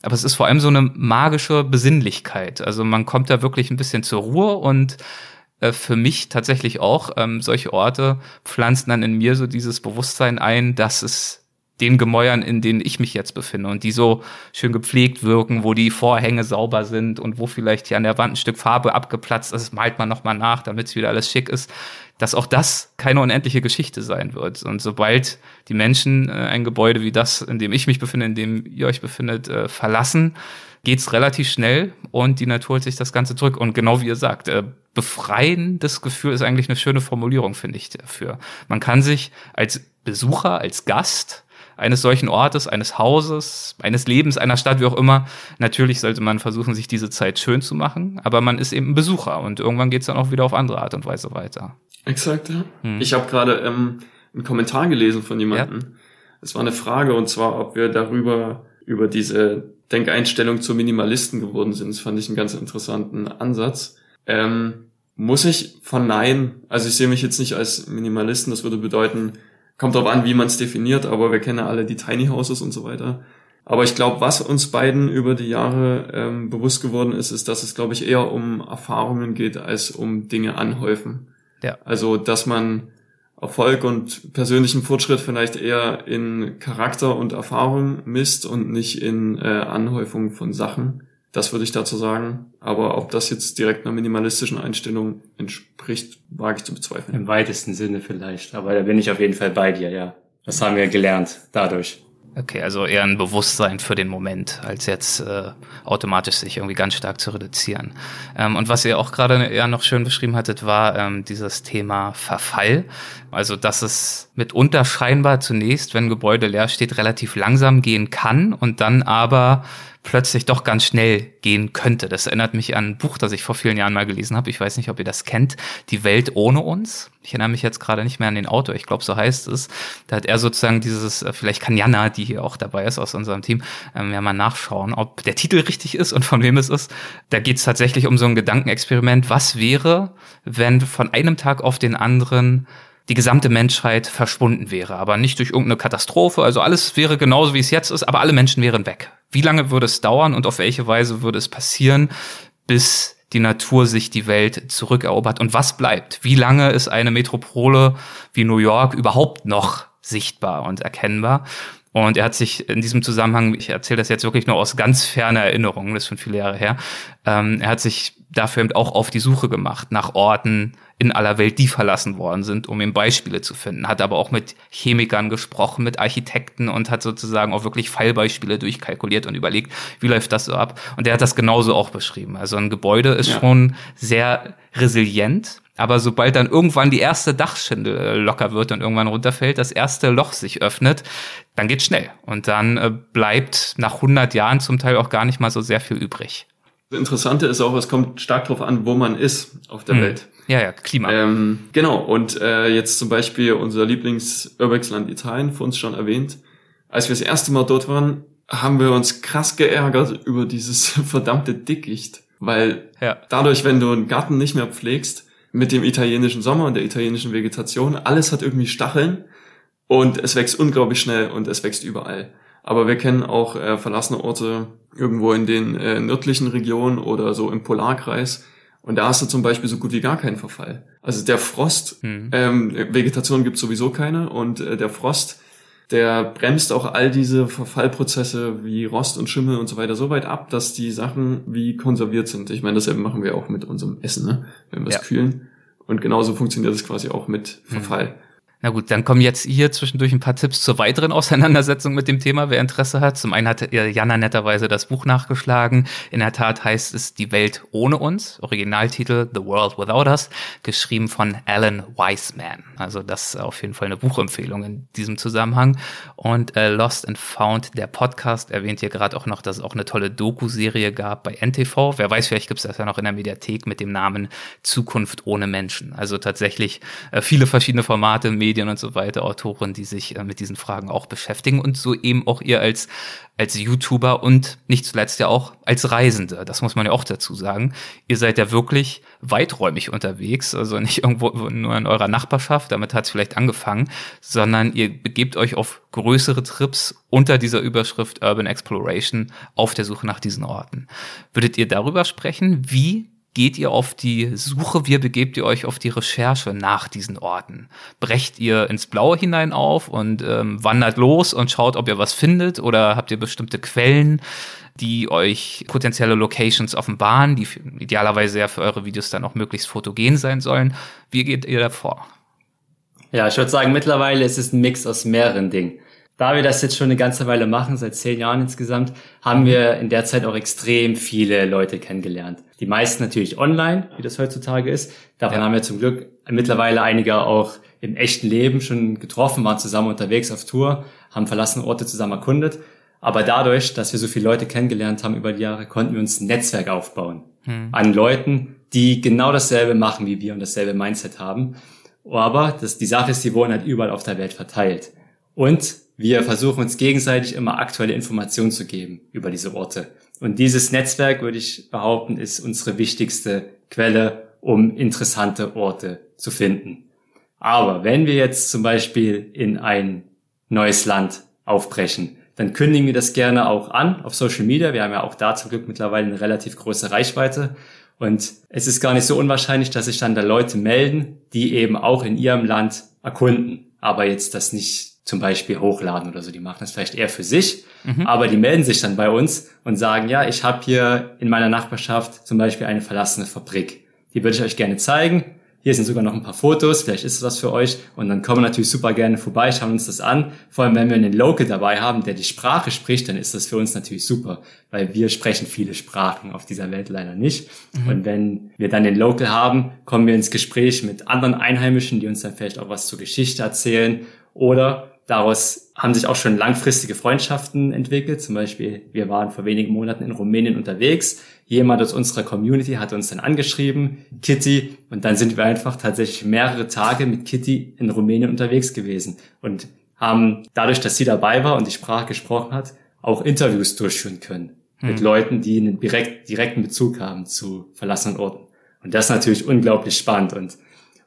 Aber es ist vor allem so eine magische Besinnlichkeit. Also man kommt da wirklich ein bisschen zur Ruhe und äh, für mich tatsächlich auch. Ähm, solche Orte pflanzen dann in mir so dieses Bewusstsein ein, dass es den Gemäuern, in denen ich mich jetzt befinde und die so schön gepflegt wirken, wo die Vorhänge sauber sind und wo vielleicht hier an der Wand ein Stück Farbe abgeplatzt ist, malt man nochmal nach, damit es wieder alles schick ist, dass auch das keine unendliche Geschichte sein wird. Und sobald die Menschen äh, ein Gebäude wie das, in dem ich mich befinde, in dem ihr euch befindet, äh, verlassen, geht's relativ schnell und die Natur holt sich das Ganze zurück. Und genau wie ihr sagt, äh, befreiendes Gefühl ist eigentlich eine schöne Formulierung, finde ich dafür. Man kann sich als Besucher, als Gast eines solchen Ortes, eines Hauses, eines Lebens, einer Stadt, wie auch immer. Natürlich sollte man versuchen, sich diese Zeit schön zu machen, aber man ist eben ein Besucher und irgendwann geht's dann auch wieder auf andere Art und Weise weiter. Exakt, ja. Hm. Ich habe gerade ähm, einen Kommentar gelesen von jemandem. Es ja. war eine Frage und zwar, ob wir darüber über diese Denkeinstellung zu Minimalisten geworden sind. Das fand ich einen ganz interessanten Ansatz. Ähm, muss ich verneinen. Also ich sehe mich jetzt nicht als Minimalisten. Das würde bedeuten, kommt darauf an, wie man es definiert, aber wir kennen alle die Tiny Houses und so weiter. Aber ich glaube, was uns beiden über die Jahre ähm, bewusst geworden ist, ist, dass es, glaube ich, eher um Erfahrungen geht, als um Dinge anhäufen. Ja. Also, dass man Erfolg und persönlichen Fortschritt vielleicht eher in Charakter und Erfahrung misst und nicht in äh, Anhäufung von Sachen. Das würde ich dazu sagen. Aber ob das jetzt direkt einer minimalistischen Einstellung entspricht, wage ich zu bezweifeln. Im weitesten Sinne vielleicht. Aber da bin ich auf jeden Fall bei dir, ja. Das haben wir gelernt dadurch. Okay, also eher ein Bewusstsein für den Moment, als jetzt äh, automatisch sich irgendwie ganz stark zu reduzieren. Ähm, und was ihr auch gerade ja noch schön beschrieben hattet, war ähm, dieses Thema Verfall. Also, dass es mitunter scheinbar zunächst, wenn ein Gebäude leer steht, relativ langsam gehen kann und dann aber plötzlich doch ganz schnell gehen könnte. Das erinnert mich an ein Buch, das ich vor vielen Jahren mal gelesen habe. Ich weiß nicht, ob ihr das kennt. Die Welt ohne uns. Ich erinnere mich jetzt gerade nicht mehr an den Autor. Ich glaube, so heißt es. Da hat er sozusagen dieses, äh, vielleicht kann Jana, die hier auch dabei ist aus unserem Team, ähm, ja mal nachschauen, ob der Titel richtig ist und von wem es ist. Da geht es tatsächlich um so ein Gedankenexperiment. Was wäre, wenn von einem Tag auf den anderen die gesamte Menschheit verschwunden wäre, aber nicht durch irgendeine Katastrophe. Also alles wäre genauso, wie es jetzt ist, aber alle Menschen wären weg. Wie lange würde es dauern und auf welche Weise würde es passieren, bis die Natur sich die Welt zurückerobert? Und was bleibt? Wie lange ist eine Metropole wie New York überhaupt noch sichtbar und erkennbar? Und er hat sich in diesem Zusammenhang, ich erzähle das jetzt wirklich nur aus ganz ferner Erinnerung, das ist schon viele Jahre her, ähm, er hat sich dafür eben auch auf die Suche gemacht nach Orten in aller Welt, die verlassen worden sind, um ihm Beispiele zu finden. Hat aber auch mit Chemikern gesprochen, mit Architekten und hat sozusagen auch wirklich Fallbeispiele durchkalkuliert und überlegt, wie läuft das so ab. Und er hat das genauso auch beschrieben. Also ein Gebäude ist ja. schon sehr resilient, aber sobald dann irgendwann die erste Dachschindel äh, locker wird und irgendwann runterfällt, das erste Loch sich öffnet, dann geht's schnell. Und dann äh, bleibt nach 100 Jahren zum Teil auch gar nicht mal so sehr viel übrig. Das Interessante ist auch, es kommt stark darauf an, wo man ist auf der hm. Welt. Ja, ja, Klima. Ähm, genau, und äh, jetzt zum Beispiel unser Lieblings-Urbexland Italien, für uns schon erwähnt. Als wir das erste Mal dort waren, haben wir uns krass geärgert über dieses verdammte Dickicht. Weil ja. dadurch, wenn du einen Garten nicht mehr pflegst, mit dem italienischen Sommer und der italienischen Vegetation, alles hat irgendwie Stacheln und es wächst unglaublich schnell und es wächst überall. Aber wir kennen auch äh, verlassene Orte irgendwo in den äh, nördlichen Regionen oder so im Polarkreis. Und da hast du zum Beispiel so gut wie gar keinen Verfall. Also der Frost, mhm. ähm, Vegetation gibt sowieso keine und äh, der Frost der bremst auch all diese Verfallprozesse wie Rost und Schimmel und so weiter so weit ab, dass die Sachen wie konserviert sind. Ich meine, dasselbe machen wir auch mit unserem Essen, ne? wenn wir es ja. kühlen. Und genauso funktioniert es quasi auch mit Verfall. Mhm. Na gut, dann kommen jetzt hier zwischendurch ein paar Tipps zur weiteren Auseinandersetzung mit dem Thema, wer Interesse hat. Zum einen hat Jana netterweise das Buch nachgeschlagen. In der Tat heißt es Die Welt ohne uns, Originaltitel The World Without Us, geschrieben von Alan Wiseman. Also das ist auf jeden Fall eine Buchempfehlung in diesem Zusammenhang. Und äh, Lost and Found, der Podcast, erwähnt hier gerade auch noch, dass es auch eine tolle Doku-Serie gab bei NTV. Wer weiß, vielleicht gibt es das ja noch in der Mediathek mit dem Namen Zukunft ohne Menschen. Also tatsächlich äh, viele verschiedene Formate, Medien und so weiter, Autoren, die sich äh, mit diesen Fragen auch beschäftigen und so eben auch ihr als, als YouTuber und nicht zuletzt ja auch als Reisende. Das muss man ja auch dazu sagen. Ihr seid ja wirklich weiträumig unterwegs, also nicht irgendwo nur in eurer Nachbarschaft, damit hat es vielleicht angefangen, sondern ihr begebt euch auf größere Trips unter dieser Überschrift Urban Exploration auf der Suche nach diesen Orten. Würdet ihr darüber sprechen, wie geht ihr auf die Suche, wie begebt ihr euch auf die Recherche nach diesen Orten? Brecht ihr ins Blaue hinein auf und ähm, wandert los und schaut, ob ihr was findet? Oder habt ihr bestimmte Quellen, die euch potenzielle Locations offenbaren, die idealerweise ja für eure Videos dann auch möglichst fotogen sein sollen? Wie geht ihr davor? Ja, ich würde sagen, mittlerweile ist es ein Mix aus mehreren Dingen. Da wir das jetzt schon eine ganze Weile machen, seit zehn Jahren insgesamt, haben wir in der Zeit auch extrem viele Leute kennengelernt. Die meisten natürlich online, wie das heutzutage ist. Davon ja. haben wir zum Glück mittlerweile einige auch im echten Leben schon getroffen, waren zusammen unterwegs auf Tour, haben verlassene Orte zusammen erkundet. Aber dadurch, dass wir so viele Leute kennengelernt haben über die Jahre, konnten wir uns ein Netzwerk aufbauen hm. an Leuten, die genau dasselbe machen wie wir und dasselbe Mindset haben. Aber das, die Sache ist, die wurden halt überall auf der Welt verteilt. Und wir versuchen uns gegenseitig immer aktuelle Informationen zu geben über diese Orte. Und dieses Netzwerk, würde ich behaupten, ist unsere wichtigste Quelle, um interessante Orte zu finden. Aber wenn wir jetzt zum Beispiel in ein neues Land aufbrechen, dann kündigen wir das gerne auch an auf Social Media. Wir haben ja auch da zum Glück mittlerweile eine relativ große Reichweite. Und es ist gar nicht so unwahrscheinlich, dass sich dann da Leute melden, die eben auch in ihrem Land erkunden, aber jetzt das nicht zum Beispiel hochladen oder so. Die machen das vielleicht eher für sich, mhm. aber die melden sich dann bei uns und sagen, ja, ich habe hier in meiner Nachbarschaft zum Beispiel eine verlassene Fabrik. Die würde ich euch gerne zeigen. Hier sind sogar noch ein paar Fotos, vielleicht ist es was für euch. Und dann kommen wir natürlich super gerne vorbei, schauen uns das an. Vor allem, wenn wir einen Local dabei haben, der die Sprache spricht, dann ist das für uns natürlich super, weil wir sprechen viele Sprachen auf dieser Welt leider nicht. Mhm. Und wenn wir dann den Local haben, kommen wir ins Gespräch mit anderen Einheimischen, die uns dann vielleicht auch was zur Geschichte erzählen. Oder Daraus haben sich auch schon langfristige Freundschaften entwickelt. Zum Beispiel, wir waren vor wenigen Monaten in Rumänien unterwegs. Jemand aus unserer Community hat uns dann angeschrieben, Kitty, und dann sind wir einfach tatsächlich mehrere Tage mit Kitty in Rumänien unterwegs gewesen und haben dadurch, dass sie dabei war und die Sprache gesprochen hat, auch Interviews durchführen können hm. mit Leuten, die einen direkt, direkten Bezug haben zu verlassenen Orten. Und das ist natürlich unglaublich spannend und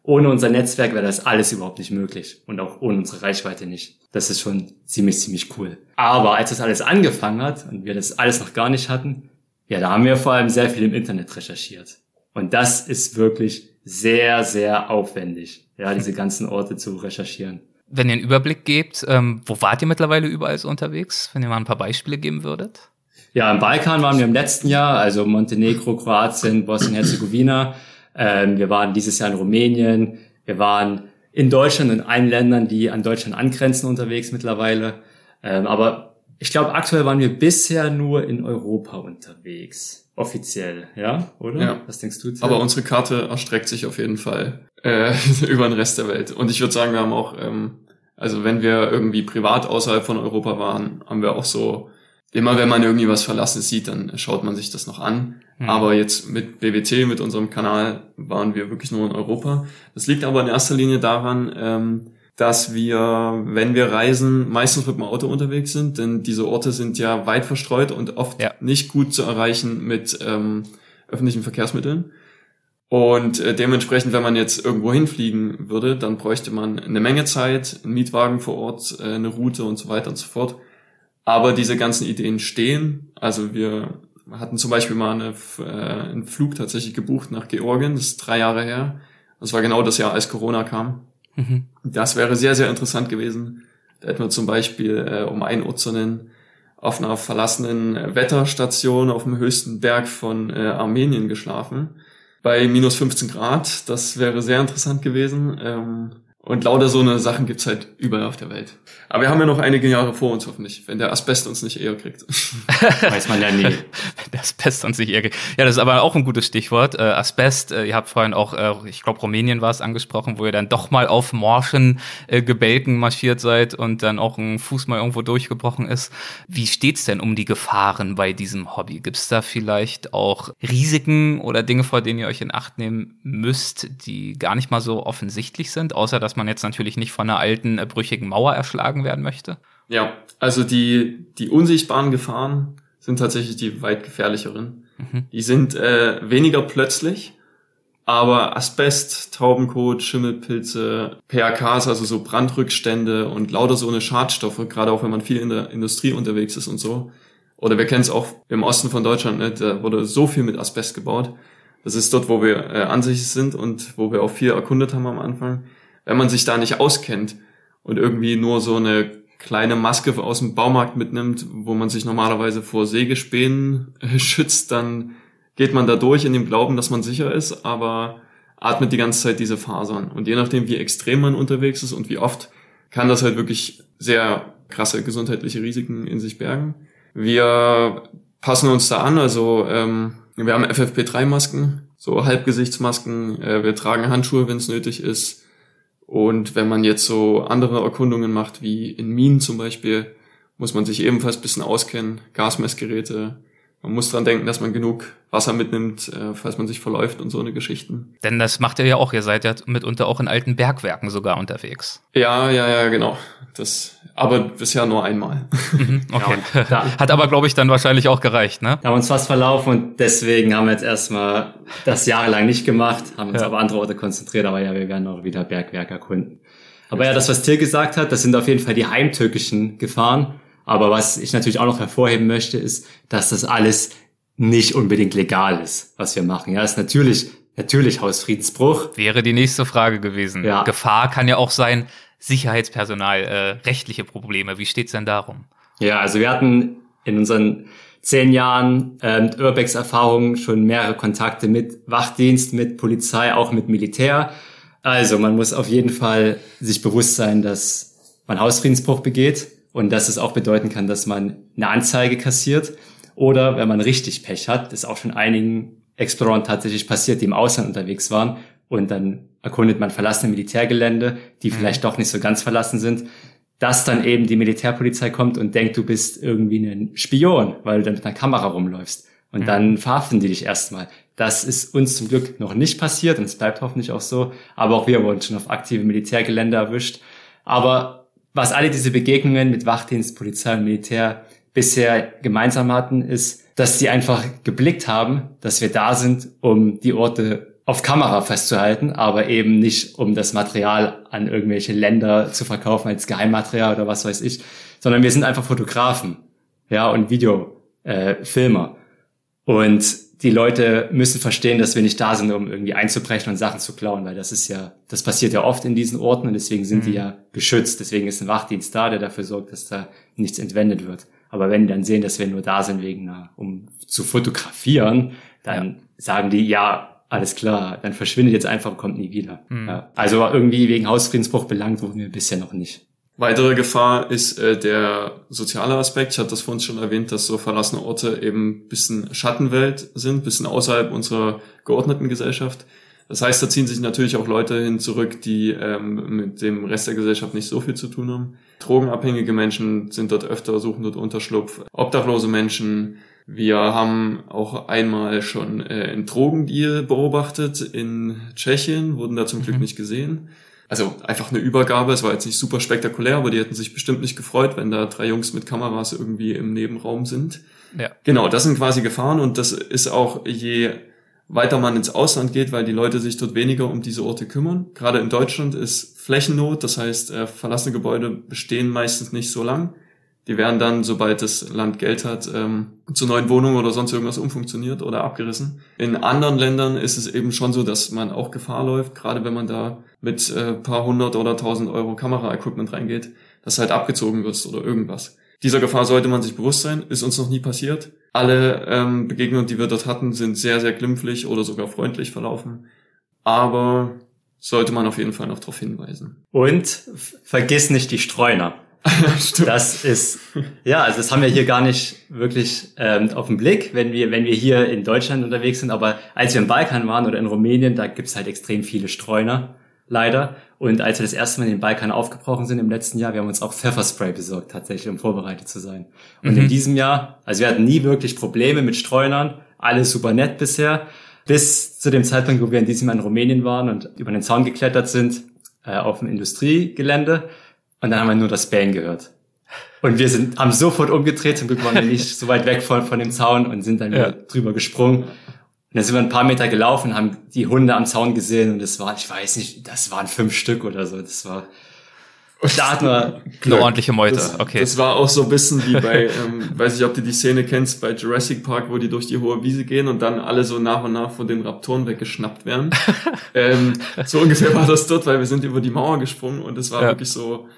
ohne unser Netzwerk wäre das alles überhaupt nicht möglich und auch ohne unsere Reichweite nicht. Das ist schon ziemlich, ziemlich cool. Aber als das alles angefangen hat und wir das alles noch gar nicht hatten, ja, da haben wir vor allem sehr viel im Internet recherchiert. Und das ist wirklich sehr, sehr aufwendig, ja, diese ganzen Orte zu recherchieren. Wenn ihr einen Überblick gebt, ähm, wo wart ihr mittlerweile überall so unterwegs? Wenn ihr mal ein paar Beispiele geben würdet? Ja, im Balkan waren wir im letzten Jahr, also Montenegro, Kroatien, Bosnien-Herzegowina. Ähm, wir waren dieses Jahr in Rumänien. Wir waren in Deutschland, in allen Ländern, die an Deutschland angrenzen, unterwegs mittlerweile. Ähm, aber ich glaube, aktuell waren wir bisher nur in Europa unterwegs. Offiziell, ja, oder? Ja. Was denkst du? Till? Aber unsere Karte erstreckt sich auf jeden Fall äh, über den Rest der Welt. Und ich würde sagen, wir haben auch, ähm, also wenn wir irgendwie privat außerhalb von Europa waren, haben wir auch so immer wenn man irgendwie was Verlassenes sieht, dann schaut man sich das noch an. Mhm. Aber jetzt mit BWT, mit unserem Kanal, waren wir wirklich nur in Europa. Das liegt aber in erster Linie daran, ähm, dass wir, wenn wir reisen, meistens mit dem Auto unterwegs sind, denn diese Orte sind ja weit verstreut und oft ja. nicht gut zu erreichen mit ähm, öffentlichen Verkehrsmitteln. Und äh, dementsprechend, wenn man jetzt irgendwo hinfliegen würde, dann bräuchte man eine Menge Zeit, einen Mietwagen vor Ort, äh, eine Route und so weiter und so fort. Aber diese ganzen Ideen stehen. Also wir hatten zum Beispiel mal eine, äh, einen Flug tatsächlich gebucht nach Georgien, das ist drei Jahre her. Das war genau das Jahr, als Corona kam. Mhm. Das wäre sehr, sehr interessant gewesen. Da hätten wir zum Beispiel, äh, um einen Ort zu nennen, auf einer verlassenen Wetterstation auf dem höchsten Berg von äh, Armenien geschlafen. Bei minus 15 Grad. Das wäre sehr interessant gewesen. Ähm, und lauter so eine Sachen gibt's halt überall auf der Welt. Aber wir haben ja noch einige Jahre vor uns hoffentlich, wenn der Asbest uns nicht eher kriegt. Weiß man ja nie. wenn der Asbest uns nicht eher kriegt. Ja, das ist aber auch ein gutes Stichwort. Äh, Asbest, äh, ihr habt vorhin auch, äh, ich glaube Rumänien war es angesprochen, wo ihr dann doch mal auf morschen äh, Gebälken marschiert seid und dann auch ein Fuß mal irgendwo durchgebrochen ist. Wie steht's denn um die Gefahren bei diesem Hobby? Gibt's da vielleicht auch Risiken oder Dinge, vor denen ihr euch in Acht nehmen müsst, die gar nicht mal so offensichtlich sind, außer dass dass man jetzt natürlich nicht von einer alten, äh, brüchigen Mauer erschlagen werden möchte? Ja, also die, die unsichtbaren Gefahren sind tatsächlich die weit gefährlicheren. Mhm. Die sind äh, weniger plötzlich, aber Asbest, Taubenkot, Schimmelpilze, PAKs, also so Brandrückstände und lauter so eine Schadstoffe, gerade auch wenn man viel in der Industrie unterwegs ist und so. Oder wir kennen es auch im Osten von Deutschland, ne? da wurde so viel mit Asbest gebaut. Das ist dort, wo wir äh, ansässig sind und wo wir auch viel erkundet haben am Anfang wenn man sich da nicht auskennt und irgendwie nur so eine kleine Maske aus dem Baumarkt mitnimmt, wo man sich normalerweise vor Sägespänen schützt, dann geht man da durch in dem Glauben, dass man sicher ist, aber atmet die ganze Zeit diese Fasern. Und je nachdem, wie extrem man unterwegs ist und wie oft, kann das halt wirklich sehr krasse gesundheitliche Risiken in sich bergen. Wir passen uns da an, also ähm, wir haben FFP3-Masken, so Halbgesichtsmasken, äh, wir tragen Handschuhe, wenn es nötig ist. Und wenn man jetzt so andere Erkundungen macht, wie in Minen zum Beispiel, muss man sich ebenfalls ein bisschen auskennen. Gasmessgeräte. Man muss dran denken, dass man genug Wasser mitnimmt, äh, falls man sich verläuft und so eine Geschichten. Denn das macht ihr ja auch. Ihr seid ja mitunter auch in alten Bergwerken sogar unterwegs. Ja, ja, ja, genau. Das, aber bisher nur einmal. Mhm, okay. Ja, Hat aber, glaube ich, dann wahrscheinlich auch gereicht, ne? Wir haben uns fast verlaufen und deswegen haben wir jetzt erstmal das jahrelang nicht gemacht, haben uns ja. auf andere Orte konzentriert, aber ja, wir werden auch wieder Bergwerk erkunden. Aber ja, das, was Till gesagt hat, das sind auf jeden Fall die heimtückischen Gefahren. Aber was ich natürlich auch noch hervorheben möchte, ist, dass das alles nicht unbedingt legal ist, was wir machen. Ja, ist natürlich, natürlich Hausfriedensbruch. Wäre die nächste Frage gewesen. Ja. Gefahr kann ja auch sein, Sicherheitspersonal, äh, rechtliche Probleme. Wie steht's denn darum? Ja, also wir hatten in unseren zehn Jahren äh, Urbex-Erfahrung schon mehrere Kontakte mit Wachdienst, mit Polizei, auch mit Militär. Also man muss auf jeden Fall sich bewusst sein, dass man Hausfriedensbruch begeht und dass es auch bedeuten kann, dass man eine Anzeige kassiert. Oder wenn man richtig Pech hat, ist auch schon einigen Explorern tatsächlich passiert, die im Ausland unterwegs waren und dann erkundet man verlassene Militärgelände, die mhm. vielleicht doch nicht so ganz verlassen sind, dass dann eben die Militärpolizei kommt und denkt, du bist irgendwie ein Spion, weil du dann mit einer Kamera rumläufst. Und mhm. dann verhaften die dich erstmal. Das ist uns zum Glück noch nicht passiert und es bleibt hoffentlich auch so. Aber auch wir wurden schon auf aktive Militärgelände erwischt. Aber was alle diese Begegnungen mit Wachdienst, Polizei und Militär bisher gemeinsam hatten, ist, dass sie einfach geblickt haben, dass wir da sind, um die Orte auf Kamera festzuhalten, aber eben nicht, um das Material an irgendwelche Länder zu verkaufen als Geheimmaterial oder was weiß ich, sondern wir sind einfach Fotografen, ja, und Videofilmer. Äh, und die Leute müssen verstehen, dass wir nicht da sind, um irgendwie einzubrechen und Sachen zu klauen, weil das ist ja, das passiert ja oft in diesen Orten und deswegen sind mhm. die ja geschützt. Deswegen ist ein Wachdienst da, der dafür sorgt, dass da nichts entwendet wird. Aber wenn die dann sehen, dass wir nur da sind wegen, na, um zu fotografieren, dann ja. sagen die, ja, alles klar, dann verschwindet jetzt einfach und kommt nie wieder. Mhm. Ja. Also irgendwie wegen Hausfriedensbruch belangt wurden wir bisher noch nicht. Weitere Gefahr ist äh, der soziale Aspekt. Ich hatte das vorhin schon erwähnt, dass so verlassene Orte eben bisschen Schattenwelt sind, bisschen außerhalb unserer geordneten Gesellschaft. Das heißt, da ziehen sich natürlich auch Leute hin zurück, die ähm, mit dem Rest der Gesellschaft nicht so viel zu tun haben. Drogenabhängige Menschen sind dort öfter, suchen dort Unterschlupf. Obdachlose Menschen, wir haben auch einmal schon äh, einen Drogendeal beobachtet in Tschechien, wurden da zum Glück mhm. nicht gesehen. also einfach eine Übergabe. Es war jetzt nicht super spektakulär, aber die hätten sich bestimmt nicht gefreut, wenn da drei Jungs mit Kameras irgendwie im Nebenraum sind. Ja. Genau, das sind quasi Gefahren und das ist auch je weiter man ins Ausland geht, weil die Leute sich dort weniger um diese Orte kümmern. Gerade in Deutschland ist Flächennot, das heißt, äh, verlassene Gebäude bestehen meistens nicht so lang. Die werden dann, sobald das Land Geld hat, ähm, zu neuen Wohnungen oder sonst irgendwas umfunktioniert oder abgerissen. In anderen Ländern ist es eben schon so, dass man auch Gefahr läuft, gerade wenn man da mit äh, paar hundert oder tausend Euro Kameraequipment reingeht, dass halt abgezogen wird oder irgendwas. Dieser Gefahr sollte man sich bewusst sein, ist uns noch nie passiert. Alle ähm, Begegnungen, die wir dort hatten, sind sehr, sehr glimpflich oder sogar freundlich verlaufen. Aber sollte man auf jeden Fall noch darauf hinweisen. Und vergiss nicht die Streuner. das ist, ja, also das haben wir hier gar nicht wirklich ähm, auf den Blick, wenn wir, wenn wir hier in Deutschland unterwegs sind. Aber als wir im Balkan waren oder in Rumänien, da gibt's halt extrem viele Streuner, leider. Und als wir das erste Mal in den Balkan aufgebrochen sind im letzten Jahr, wir haben uns auch Pfefferspray besorgt, tatsächlich, um vorbereitet zu sein. Und mhm. in diesem Jahr, also wir hatten nie wirklich Probleme mit Streunern, alles super nett bisher, bis zu dem Zeitpunkt, wo wir in diesem Jahr in Rumänien waren und über den Zaun geklettert sind, äh, auf dem Industriegelände und dann haben wir nur das Bang gehört. Und wir sind, haben sofort umgedreht, zum Glück waren wir nicht so weit weg von, von dem Zaun und sind dann wieder drüber gesprungen. Und dann sind wir ein paar Meter gelaufen, haben die Hunde am Zaun gesehen und das war, ich weiß nicht, das waren fünf Stück oder so. Das war, da hat man eine ordentliche Meute. Das, okay. Das war auch so ein bisschen wie bei, ähm, weiß ich, ob du die Szene kennst, bei Jurassic Park, wo die durch die hohe Wiese gehen und dann alle so nach und nach von den Raptoren weggeschnappt werden. ähm, so ungefähr war das dort, weil wir sind über die Mauer gesprungen und es war ja. wirklich so,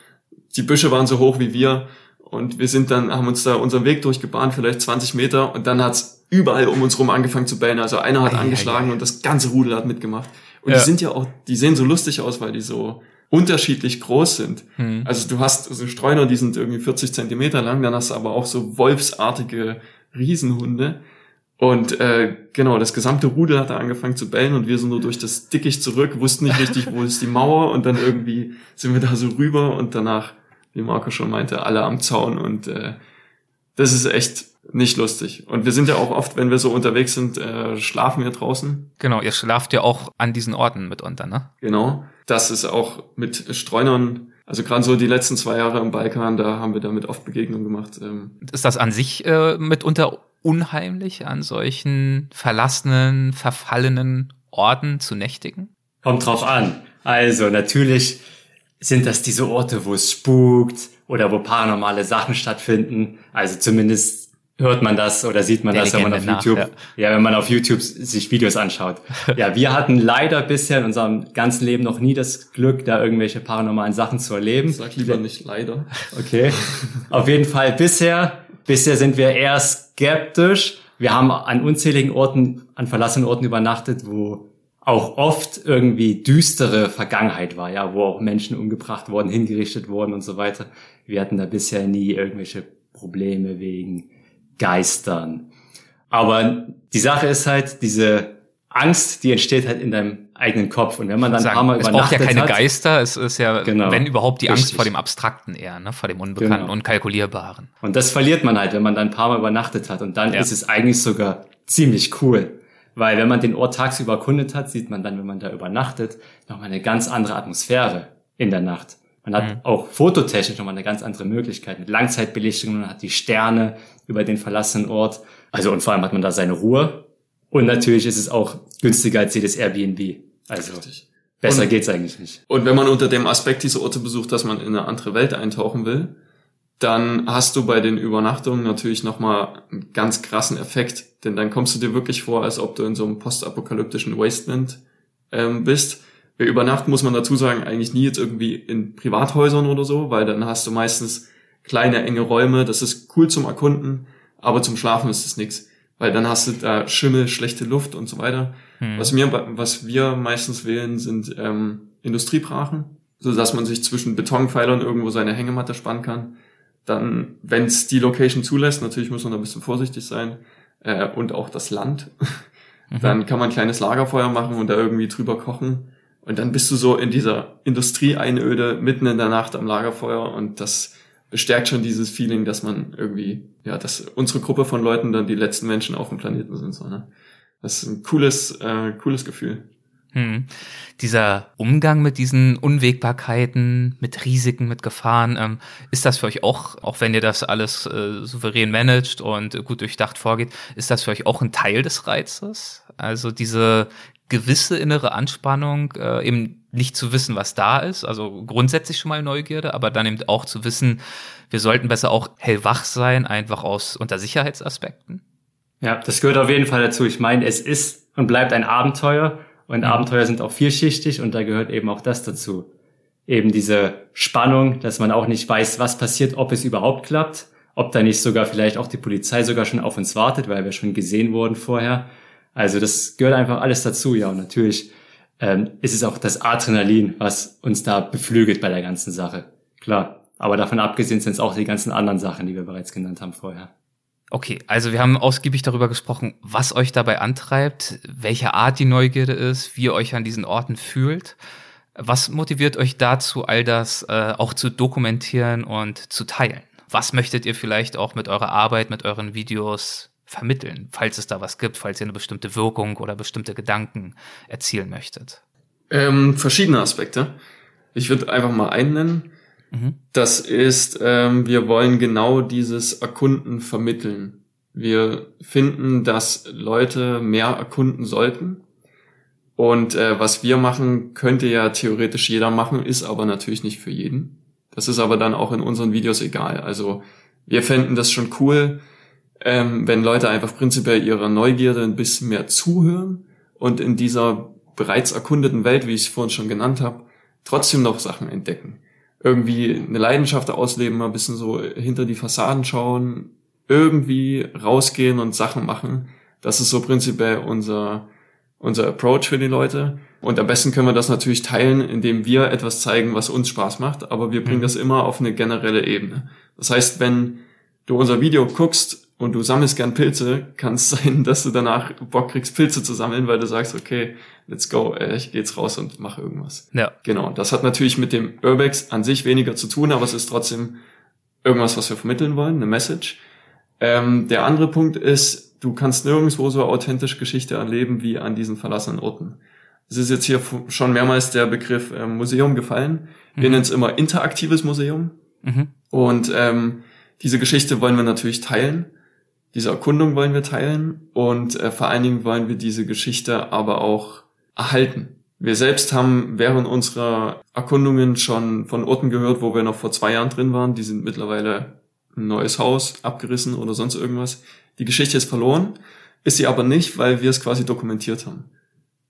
die Büsche waren so hoch wie wir und wir sind dann, haben uns da unseren Weg durchgebahnt, vielleicht 20 Meter und dann hat's überall um uns rum angefangen zu bellen. Also einer hat ei, angeschlagen ei, ei. und das ganze Rudel hat mitgemacht. Und ja. die sind ja auch, die sehen so lustig aus, weil die so unterschiedlich groß sind. Hm. Also du hast so Streuner, die sind irgendwie 40 Zentimeter lang, dann hast du aber auch so wolfsartige Riesenhunde. Und äh, genau, das gesamte Rudel hat da angefangen zu bellen und wir sind nur durch das Dickicht zurück, wussten nicht richtig, wo ist die Mauer und dann irgendwie sind wir da so rüber und danach wie Marco schon meinte, alle am Zaun und äh, das ist echt nicht lustig. Und wir sind ja auch oft, wenn wir so unterwegs sind, äh, schlafen wir draußen. Genau, ihr schlaft ja auch an diesen Orten mitunter, ne? Genau. Das ist auch mit Streunern, also gerade so die letzten zwei Jahre im Balkan, da haben wir damit oft Begegnungen gemacht. Ähm. Ist das an sich äh, mitunter unheimlich, an solchen verlassenen, verfallenen Orten zu nächtigen? Kommt drauf an. Also natürlich sind das diese Orte, wo es spukt oder wo paranormale Sachen stattfinden. Also zumindest hört man das oder sieht man Der das, wenn man auf nach, YouTube, ja. ja. wenn man auf YouTube sich Videos anschaut. ja, wir hatten leider bisher in unserem ganzen Leben noch nie das Glück, da irgendwelche paranormalen Sachen zu erleben. Sag lieber nicht leider. Okay. auf jeden Fall bisher, bisher sind wir eher skeptisch. Wir haben an unzähligen Orten, an verlassenen Orten übernachtet, wo auch oft irgendwie düstere Vergangenheit war, ja, wo auch Menschen umgebracht wurden, hingerichtet wurden und so weiter. Wir hatten da bisher nie irgendwelche Probleme wegen Geistern. Aber die Sache ist halt, diese Angst, die entsteht halt in deinem eigenen Kopf. Und wenn man dann sagen, ein paar Mal es übernachtet hat... Es braucht ja keine hat, Geister, es ist ja, genau, wenn überhaupt, die richtig. Angst vor dem Abstrakten eher, ne? vor dem Unbekannten, genau. Unkalkulierbaren. Und das verliert man halt, wenn man dann ein paar Mal übernachtet hat. Und dann ja. ist es eigentlich sogar ziemlich cool. Weil wenn man den Ort tagsüber erkundet hat, sieht man dann, wenn man da übernachtet, nochmal eine ganz andere Atmosphäre in der Nacht. Man hat mhm. auch fototechnisch nochmal eine ganz andere Möglichkeit mit Langzeitbelichtung, man hat die Sterne über den verlassenen Ort. Also und vor allem hat man da seine Ruhe. Und natürlich ist es auch günstiger als jedes Airbnb. Also Richtig. besser und, geht's eigentlich nicht. Und wenn man unter dem Aspekt diese Orte besucht, dass man in eine andere Welt eintauchen will, dann hast du bei den Übernachtungen natürlich nochmal einen ganz krassen Effekt, denn dann kommst du dir wirklich vor, als ob du in so einem postapokalyptischen Wasteland ähm, bist. Bei Übernachten muss man dazu sagen, eigentlich nie jetzt irgendwie in Privathäusern oder so, weil dann hast du meistens kleine, enge Räume, das ist cool zum Erkunden, aber zum Schlafen ist es nichts, weil dann hast du da Schimmel, schlechte Luft und so weiter. Hm. Was, mir, was wir meistens wählen, sind ähm, Industriebrachen, so dass man sich zwischen Betonpfeilern irgendwo seine Hängematte spannen kann dann, wenn es die Location zulässt, natürlich muss man da ein bisschen vorsichtig sein äh, und auch das Land. Mhm. Dann kann man ein kleines Lagerfeuer machen und da irgendwie drüber kochen. Und dann bist du so in dieser Industrieeinöde mitten in der Nacht am Lagerfeuer und das bestärkt schon dieses Feeling, dass man irgendwie, ja, dass unsere Gruppe von Leuten dann die letzten Menschen auf dem Planeten sind. So, ne? Das ist ein cooles, äh, cooles Gefühl. Hm. Dieser Umgang mit diesen Unwägbarkeiten, mit Risiken, mit Gefahren, ähm, ist das für euch auch, auch wenn ihr das alles äh, souverän managt und gut durchdacht vorgeht, ist das für euch auch ein Teil des Reizes? Also diese gewisse innere Anspannung, äh, eben nicht zu wissen, was da ist, also grundsätzlich schon mal Neugierde, aber dann eben auch zu wissen, wir sollten besser auch hellwach sein, einfach aus unter Sicherheitsaspekten. Ja, das gehört auf jeden Fall dazu. Ich meine, es ist und bleibt ein Abenteuer und mhm. Abenteuer sind auch vielschichtig und da gehört eben auch das dazu. Eben diese Spannung, dass man auch nicht weiß, was passiert, ob es überhaupt klappt, ob da nicht sogar vielleicht auch die Polizei sogar schon auf uns wartet, weil wir schon gesehen wurden vorher. Also das gehört einfach alles dazu, ja. Und natürlich ähm, ist es auch das Adrenalin, was uns da beflügelt bei der ganzen Sache. Klar. Aber davon abgesehen sind es auch die ganzen anderen Sachen, die wir bereits genannt haben vorher. Okay, also wir haben ausgiebig darüber gesprochen, was euch dabei antreibt, welche Art die Neugierde ist, wie ihr euch an diesen Orten fühlt. Was motiviert euch dazu, all das äh, auch zu dokumentieren und zu teilen? Was möchtet ihr vielleicht auch mit eurer Arbeit, mit euren Videos vermitteln, falls es da was gibt, falls ihr eine bestimmte Wirkung oder bestimmte Gedanken erzielen möchtet? Ähm, verschiedene Aspekte. Ich würde einfach mal einen nennen. Mhm. Das ist, ähm, wir wollen genau dieses Erkunden vermitteln. Wir finden, dass Leute mehr erkunden sollten. Und äh, was wir machen, könnte ja theoretisch jeder machen, ist aber natürlich nicht für jeden. Das ist aber dann auch in unseren Videos egal. Also wir fänden das schon cool, ähm, wenn Leute einfach prinzipiell ihrer Neugierde ein bisschen mehr zuhören und in dieser bereits erkundeten Welt, wie ich es vorhin schon genannt habe, trotzdem noch Sachen entdecken irgendwie eine Leidenschaft ausleben, mal ein bisschen so hinter die Fassaden schauen, irgendwie rausgehen und Sachen machen. Das ist so prinzipiell unser, unser Approach für die Leute. Und am besten können wir das natürlich teilen, indem wir etwas zeigen, was uns Spaß macht, aber wir bringen mhm. das immer auf eine generelle Ebene. Das heißt, wenn du unser Video guckst und du sammelst gern Pilze, kann es sein, dass du danach Bock kriegst, Pilze zu sammeln, weil du sagst, okay, let's go, äh, ich geh jetzt raus und mache irgendwas. Ja. Genau. Das hat natürlich mit dem Urbex an sich weniger zu tun, aber es ist trotzdem irgendwas, was wir vermitteln wollen, eine Message. Ähm, der andere Punkt ist, du kannst nirgendwo so authentisch Geschichte erleben wie an diesen verlassenen Orten. Es ist jetzt hier schon mehrmals der Begriff äh, Museum gefallen. Wir mhm. nennen es immer interaktives Museum. Mhm. Und ähm, diese Geschichte wollen wir natürlich teilen diese Erkundung wollen wir teilen und äh, vor allen Dingen wollen wir diese Geschichte aber auch erhalten. Wir selbst haben während unserer Erkundungen schon von Orten gehört, wo wir noch vor zwei Jahren drin waren. Die sind mittlerweile ein neues Haus abgerissen oder sonst irgendwas. Die Geschichte ist verloren, ist sie aber nicht, weil wir es quasi dokumentiert haben.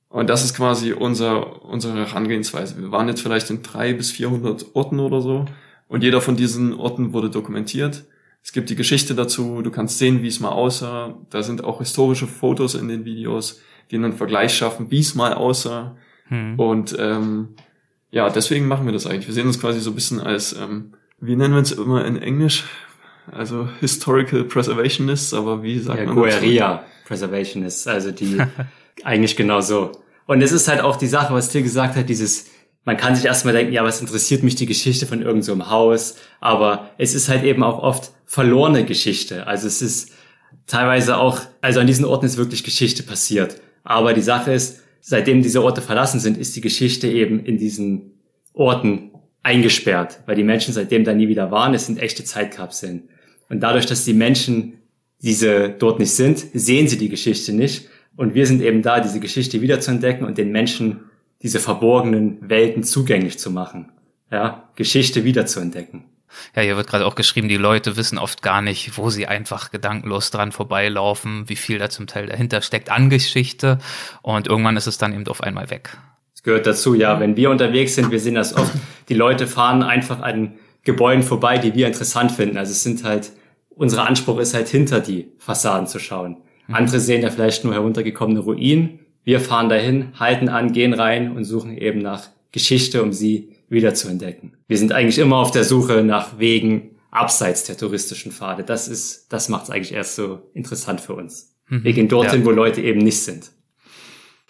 Und das ist quasi unser, unsere Herangehensweise. Wir waren jetzt vielleicht in drei bis vierhundert Orten oder so. Und jeder von diesen Orten wurde dokumentiert. Es gibt die Geschichte dazu, du kannst sehen, wie es mal aussah. Da sind auch historische Fotos in den Videos, die einen Vergleich schaffen, wie es mal aussah. Hm. Und ähm, ja, deswegen machen wir das eigentlich. Wir sehen uns quasi so ein bisschen als, ähm, wie nennen wir es immer in Englisch? Also Historical Preservationists, aber wie sagt ja, man Guerilla Preservationists, also die eigentlich genau so. Und es ist halt auch die Sache, was Till gesagt hat, dieses man kann sich erstmal denken, ja, was interessiert mich die Geschichte von irgendeinem so Haus? Aber es ist halt eben auch oft verlorene Geschichte. Also es ist teilweise auch, also an diesen Orten ist wirklich Geschichte passiert. Aber die Sache ist, seitdem diese Orte verlassen sind, ist die Geschichte eben in diesen Orten eingesperrt, weil die Menschen seitdem da nie wieder waren. Es sind echte Zeitkapseln. Und dadurch, dass die Menschen diese dort nicht sind, sehen sie die Geschichte nicht. Und wir sind eben da, diese Geschichte wieder zu entdecken und den Menschen diese verborgenen Welten zugänglich zu machen, ja, Geschichte wiederzuentdecken. Ja, hier wird gerade auch geschrieben, die Leute wissen oft gar nicht, wo sie einfach gedankenlos dran vorbeilaufen, wie viel da zum Teil dahinter steckt an Geschichte und irgendwann ist es dann eben auf einmal weg. Das gehört dazu, ja. Wenn wir unterwegs sind, wir sehen das oft, die Leute fahren einfach an Gebäuden vorbei, die wir interessant finden. Also es sind halt, unser Anspruch ist halt hinter die Fassaden zu schauen. Mhm. Andere sehen ja vielleicht nur heruntergekommene Ruinen wir fahren dahin, halten an, gehen rein und suchen eben nach Geschichte, um sie wieder zu entdecken. Wir sind eigentlich immer auf der Suche nach Wegen abseits der touristischen Pfade. Das ist, das macht es eigentlich erst so interessant für uns. Mhm, wir gehen dorthin, ja. wo Leute eben nicht sind.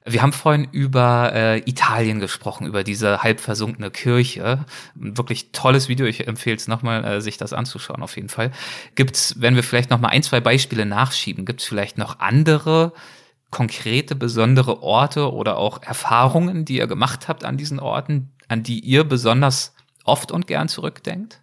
Wir haben vorhin über äh, Italien gesprochen, über diese halb versunkene Kirche. Ein wirklich tolles Video. Ich empfehle es nochmal, äh, sich das anzuschauen auf jeden Fall. Gibt's, wenn wir vielleicht noch mal ein, zwei Beispiele nachschieben, gibt's vielleicht noch andere konkrete, besondere Orte oder auch Erfahrungen, die ihr gemacht habt an diesen Orten, an die ihr besonders oft und gern zurückdenkt?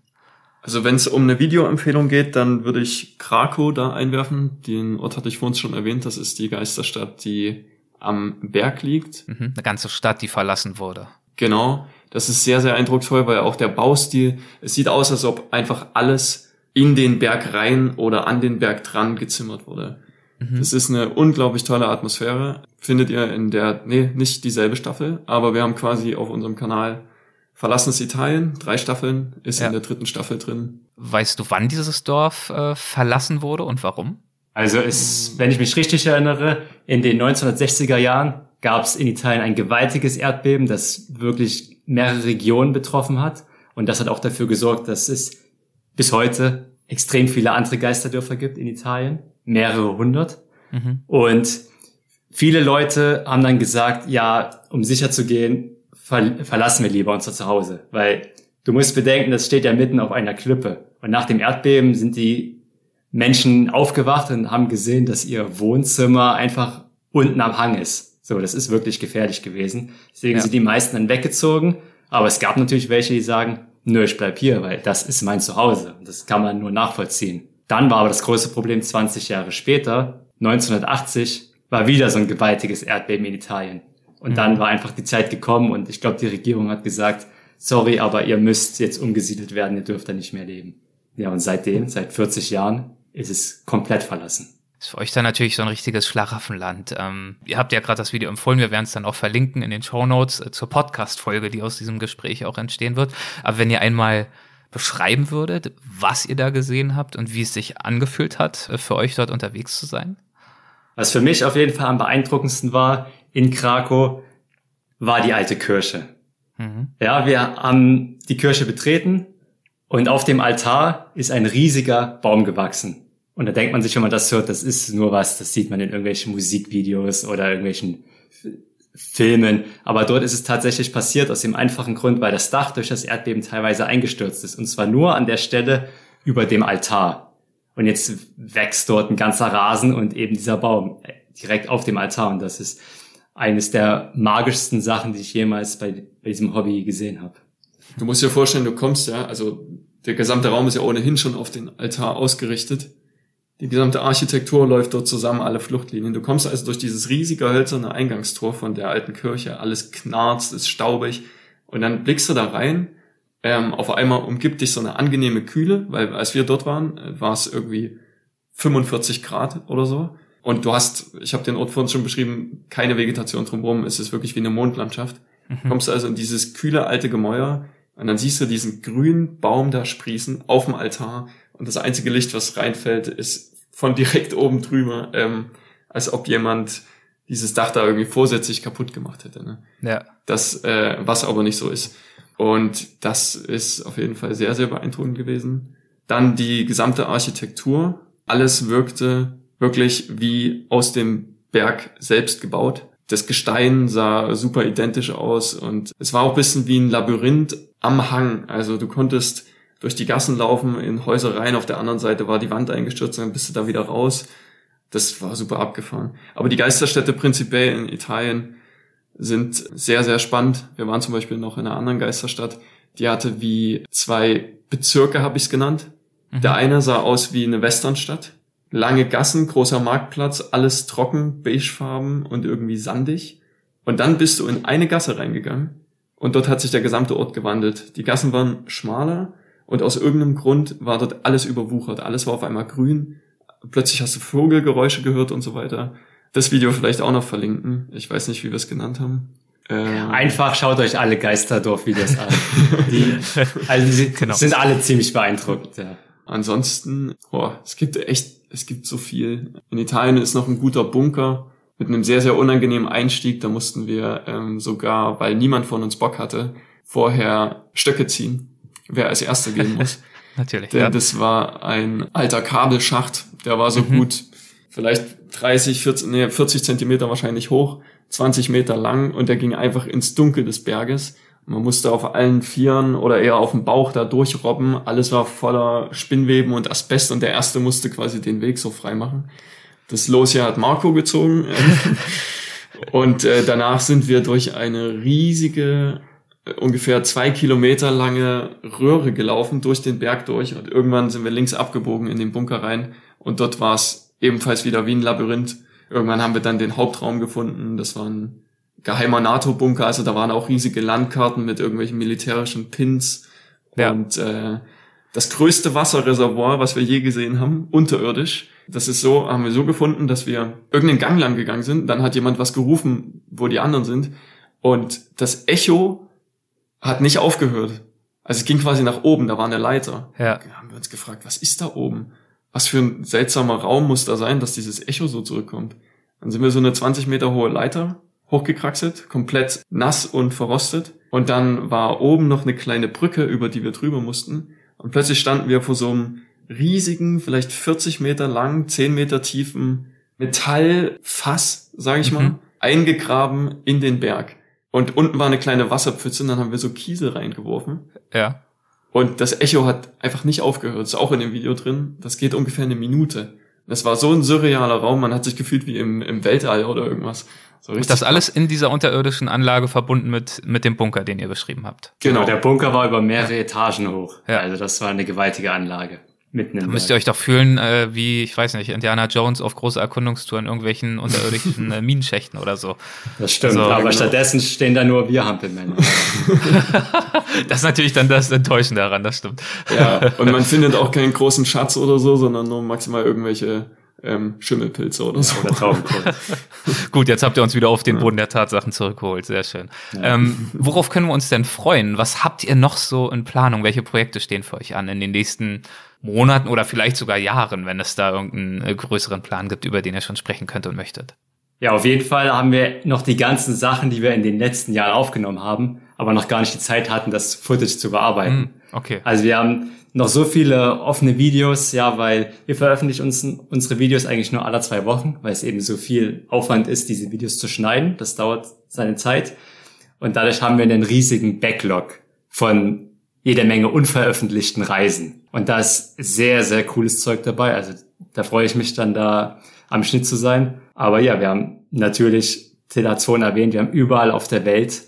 Also wenn es um eine Videoempfehlung geht, dann würde ich Krakow da einwerfen. Den Ort hatte ich vorhin schon erwähnt. Das ist die Geisterstadt, die am Berg liegt. Mhm, eine ganze Stadt, die verlassen wurde. Genau. Das ist sehr, sehr eindrucksvoll, weil auch der Baustil, es sieht aus, als ob einfach alles in den Berg rein oder an den Berg dran gezimmert wurde. Mhm. Das ist eine unglaublich tolle Atmosphäre. Findet ihr in der, nee, nicht dieselbe Staffel, aber wir haben quasi auf unserem Kanal Verlassenes Italien, drei Staffeln, ist ja. in der dritten Staffel drin. Weißt du, wann dieses Dorf äh, verlassen wurde und warum? Also es, wenn ich mich richtig erinnere, in den 1960er Jahren gab es in Italien ein gewaltiges Erdbeben, das wirklich mehrere Regionen betroffen hat. Und das hat auch dafür gesorgt, dass es bis heute extrem viele andere Geisterdörfer gibt in Italien, mehrere hundert. Mhm. Und viele Leute haben dann gesagt, ja, um sicher zu gehen, ver verlassen wir lieber unser Zuhause, weil du musst bedenken, das steht ja mitten auf einer Klippe. Und nach dem Erdbeben sind die Menschen aufgewacht und haben gesehen, dass ihr Wohnzimmer einfach unten am Hang ist. So, das ist wirklich gefährlich gewesen. Deswegen ja. sind die meisten dann weggezogen. Aber es gab natürlich welche, die sagen, nö, ich bleib hier, weil das ist mein Zuhause. Das kann man nur nachvollziehen. Dann war aber das große Problem 20 Jahre später, 1980, war wieder so ein gewaltiges Erdbeben in Italien. Und mhm. dann war einfach die Zeit gekommen und ich glaube, die Regierung hat gesagt, sorry, aber ihr müsst jetzt umgesiedelt werden, ihr dürft da nicht mehr leben. Ja, und seitdem, seit 40 Jahren, ist es komplett verlassen. Ist für euch dann natürlich so ein richtiges Schlaraffenland. Ähm, ihr habt ja gerade das Video empfohlen, wir werden es dann auch verlinken in den Show Notes äh, zur Podcast-Folge, die aus diesem Gespräch auch entstehen wird. Aber wenn ihr einmal beschreiben würdet, was ihr da gesehen habt und wie es sich angefühlt hat, äh, für euch dort unterwegs zu sein? Was für mich auf jeden Fall am beeindruckendsten war, in Krakow war die alte Kirche. Mhm. Ja, wir haben die Kirche betreten und auf dem Altar ist ein riesiger Baum gewachsen. Und da denkt man sich, wenn man das hört, das ist nur was, das sieht man in irgendwelchen Musikvideos oder irgendwelchen Filmen. Aber dort ist es tatsächlich passiert aus dem einfachen Grund, weil das Dach durch das Erdbeben teilweise eingestürzt ist. Und zwar nur an der Stelle über dem Altar. Und jetzt wächst dort ein ganzer Rasen und eben dieser Baum direkt auf dem Altar. Und das ist eines der magischsten Sachen, die ich jemals bei, bei diesem Hobby gesehen habe. Du musst dir vorstellen, du kommst ja, also der gesamte Raum ist ja ohnehin schon auf den Altar ausgerichtet. Die gesamte Architektur läuft dort zusammen, alle Fluchtlinien. Du kommst also durch dieses riesige hölzerne Eingangstor von der alten Kirche, alles knarzt, ist staubig. Und dann blickst du da rein, ähm, auf einmal umgibt dich so eine angenehme Kühle, weil als wir dort waren, äh, war es irgendwie 45 Grad oder so. Und du hast, ich habe den Ort vorhin schon beschrieben, keine Vegetation drumherum. Es ist wirklich wie eine Mondlandschaft. Mhm. Kommst also in dieses kühle alte Gemäuer und dann siehst du diesen grünen Baum da sprießen auf dem Altar und das einzige Licht, was reinfällt, ist von direkt oben drüber, ähm, als ob jemand dieses Dach da irgendwie vorsätzlich kaputt gemacht hätte. Ne? Ja. Das, äh, was aber nicht so ist. Und das ist auf jeden Fall sehr, sehr beeindruckend gewesen. Dann die gesamte Architektur. Alles wirkte wirklich wie aus dem Berg selbst gebaut. Das Gestein sah super identisch aus und es war auch bisschen wie ein Labyrinth am Hang. Also du konntest durch die Gassen laufen, in Häuser rein, auf der anderen Seite war die Wand eingestürzt, dann bist du da wieder raus. Das war super abgefahren. Aber die Geisterstädte prinzipiell in Italien sind sehr, sehr spannend. Wir waren zum Beispiel noch in einer anderen Geisterstadt, die hatte wie zwei Bezirke, habe ich es genannt. Mhm. Der eine sah aus wie eine Westernstadt lange Gassen, großer Marktplatz, alles trocken, beigefarben und irgendwie sandig. Und dann bist du in eine Gasse reingegangen und dort hat sich der gesamte Ort gewandelt. Die Gassen waren schmaler und aus irgendeinem Grund war dort alles überwuchert. Alles war auf einmal grün. Plötzlich hast du Vogelgeräusche gehört und so weiter. Das Video vielleicht auch noch verlinken. Ich weiß nicht, wie wir es genannt haben. Ähm Einfach schaut euch alle Geisterdorf-Videos an. Die, also die genau. sind alle ziemlich beeindruckend. Ja. Ansonsten, boah, es gibt echt es gibt so viel. In Italien ist noch ein guter Bunker mit einem sehr, sehr unangenehmen Einstieg. Da mussten wir ähm, sogar, weil niemand von uns Bock hatte, vorher Stöcke ziehen, wer als Erster gehen muss. Natürlich. Denn ja. das war ein alter Kabelschacht, der war so mhm. gut, vielleicht 30, 40, nee, 40 Zentimeter wahrscheinlich hoch, 20 Meter lang und der ging einfach ins Dunkel des Berges. Man musste auf allen Vieren oder eher auf dem Bauch da durchrobben. Alles war voller Spinnweben und Asbest und der erste musste quasi den Weg so frei machen. Das Los hier hat Marco gezogen. und äh, danach sind wir durch eine riesige, ungefähr zwei Kilometer lange Röhre gelaufen, durch den Berg durch. Und irgendwann sind wir links abgebogen in den Bunker rein. Und dort war es ebenfalls wieder wie ein Labyrinth. Irgendwann haben wir dann den Hauptraum gefunden. Das war ein geheimer NATO-Bunker. Also da waren auch riesige Landkarten mit irgendwelchen militärischen Pins. Ja. Und äh, das größte Wasserreservoir, was wir je gesehen haben, unterirdisch. Das ist so, haben wir so gefunden, dass wir irgendeinen Gang lang gegangen sind. Dann hat jemand was gerufen, wo die anderen sind. Und das Echo hat nicht aufgehört. Also es ging quasi nach oben, da war eine Leiter. Ja. Da haben wir uns gefragt, was ist da oben? Was für ein seltsamer Raum muss da sein, dass dieses Echo so zurückkommt? Dann sind wir so eine 20 Meter hohe Leiter hochgekraxelt, komplett nass und verrostet. Und dann war oben noch eine kleine Brücke, über die wir drüber mussten. Und plötzlich standen wir vor so einem riesigen, vielleicht 40 Meter lang, 10 Meter tiefen Metallfass, sage ich mhm. mal, eingegraben in den Berg. Und unten war eine kleine Wasserpfütze und dann haben wir so Kiesel reingeworfen. Ja. Und das Echo hat einfach nicht aufgehört. ist auch in dem Video drin. Das geht ungefähr eine Minute. Das war so ein surrealer Raum. Man hat sich gefühlt wie im, im Weltall oder irgendwas. So und das alles in dieser unterirdischen Anlage verbunden mit, mit dem Bunker, den ihr beschrieben habt. Genau, der Bunker war über mehrere Etagen hoch. Ja. Also das war eine gewaltige Anlage. Mitten im da müsst ihr euch doch fühlen, äh, wie, ich weiß nicht, Indiana Jones auf große Erkundungstouren, irgendwelchen unterirdischen äh, Minenschächten oder so. Das stimmt, also, aber genau. stattdessen stehen da nur wir Hampelmänner. das ist natürlich dann das Enttäuschende daran, das stimmt. Ja, und man findet auch keinen großen Schatz oder so, sondern nur maximal irgendwelche ähm, Schimmelpilze oder so. Oder Gut, jetzt habt ihr uns wieder auf den Boden der Tatsachen zurückgeholt. Sehr schön. Ja. Ähm, worauf können wir uns denn freuen? Was habt ihr noch so in Planung? Welche Projekte stehen für euch an in den nächsten Monaten oder vielleicht sogar Jahren, wenn es da irgendeinen äh, größeren Plan gibt, über den ihr schon sprechen könnt und möchtet? Ja, auf jeden Fall haben wir noch die ganzen Sachen, die wir in den letzten Jahren aufgenommen haben, aber noch gar nicht die Zeit hatten, das Footage zu bearbeiten. Hm, okay. Also wir haben noch so viele offene Videos, ja, weil wir veröffentlichen uns, unsere Videos eigentlich nur alle zwei Wochen, weil es eben so viel Aufwand ist, diese Videos zu schneiden. Das dauert seine Zeit. Und dadurch haben wir einen riesigen Backlog von jeder Menge unveröffentlichten Reisen. Und da ist sehr, sehr cooles Zeug dabei. Also da freue ich mich dann da am Schnitt zu sein. Aber ja, wir haben natürlich Telazon erwähnt, wir haben überall auf der Welt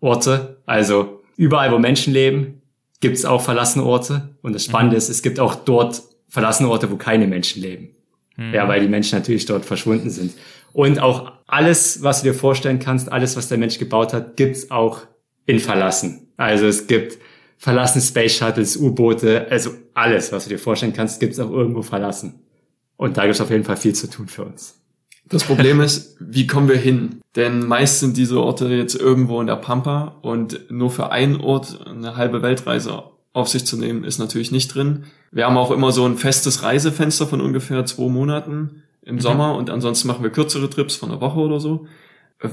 Orte, also überall, wo Menschen leben, gibt es auch verlassene Orte. Und das Spannende mhm. ist, es gibt auch dort verlassene Orte, wo keine Menschen leben. Mhm. Ja, weil die Menschen natürlich dort verschwunden sind. Und auch alles, was du dir vorstellen kannst, alles, was der Mensch gebaut hat, gibt's auch in Verlassen. Also es gibt verlassene Space Shuttles, U-Boote, also alles, was du dir vorstellen kannst, gibt's auch irgendwo verlassen. Und da gibt's auf jeden Fall viel zu tun für uns. Das Problem ist, wie kommen wir hin? Denn meist sind diese Orte jetzt irgendwo in der Pampa und nur für einen Ort eine halbe Weltreise auf sich zu nehmen, ist natürlich nicht drin. Wir haben auch immer so ein festes Reisefenster von ungefähr zwei Monaten im mhm. Sommer und ansonsten machen wir kürzere Trips von einer Woche oder so.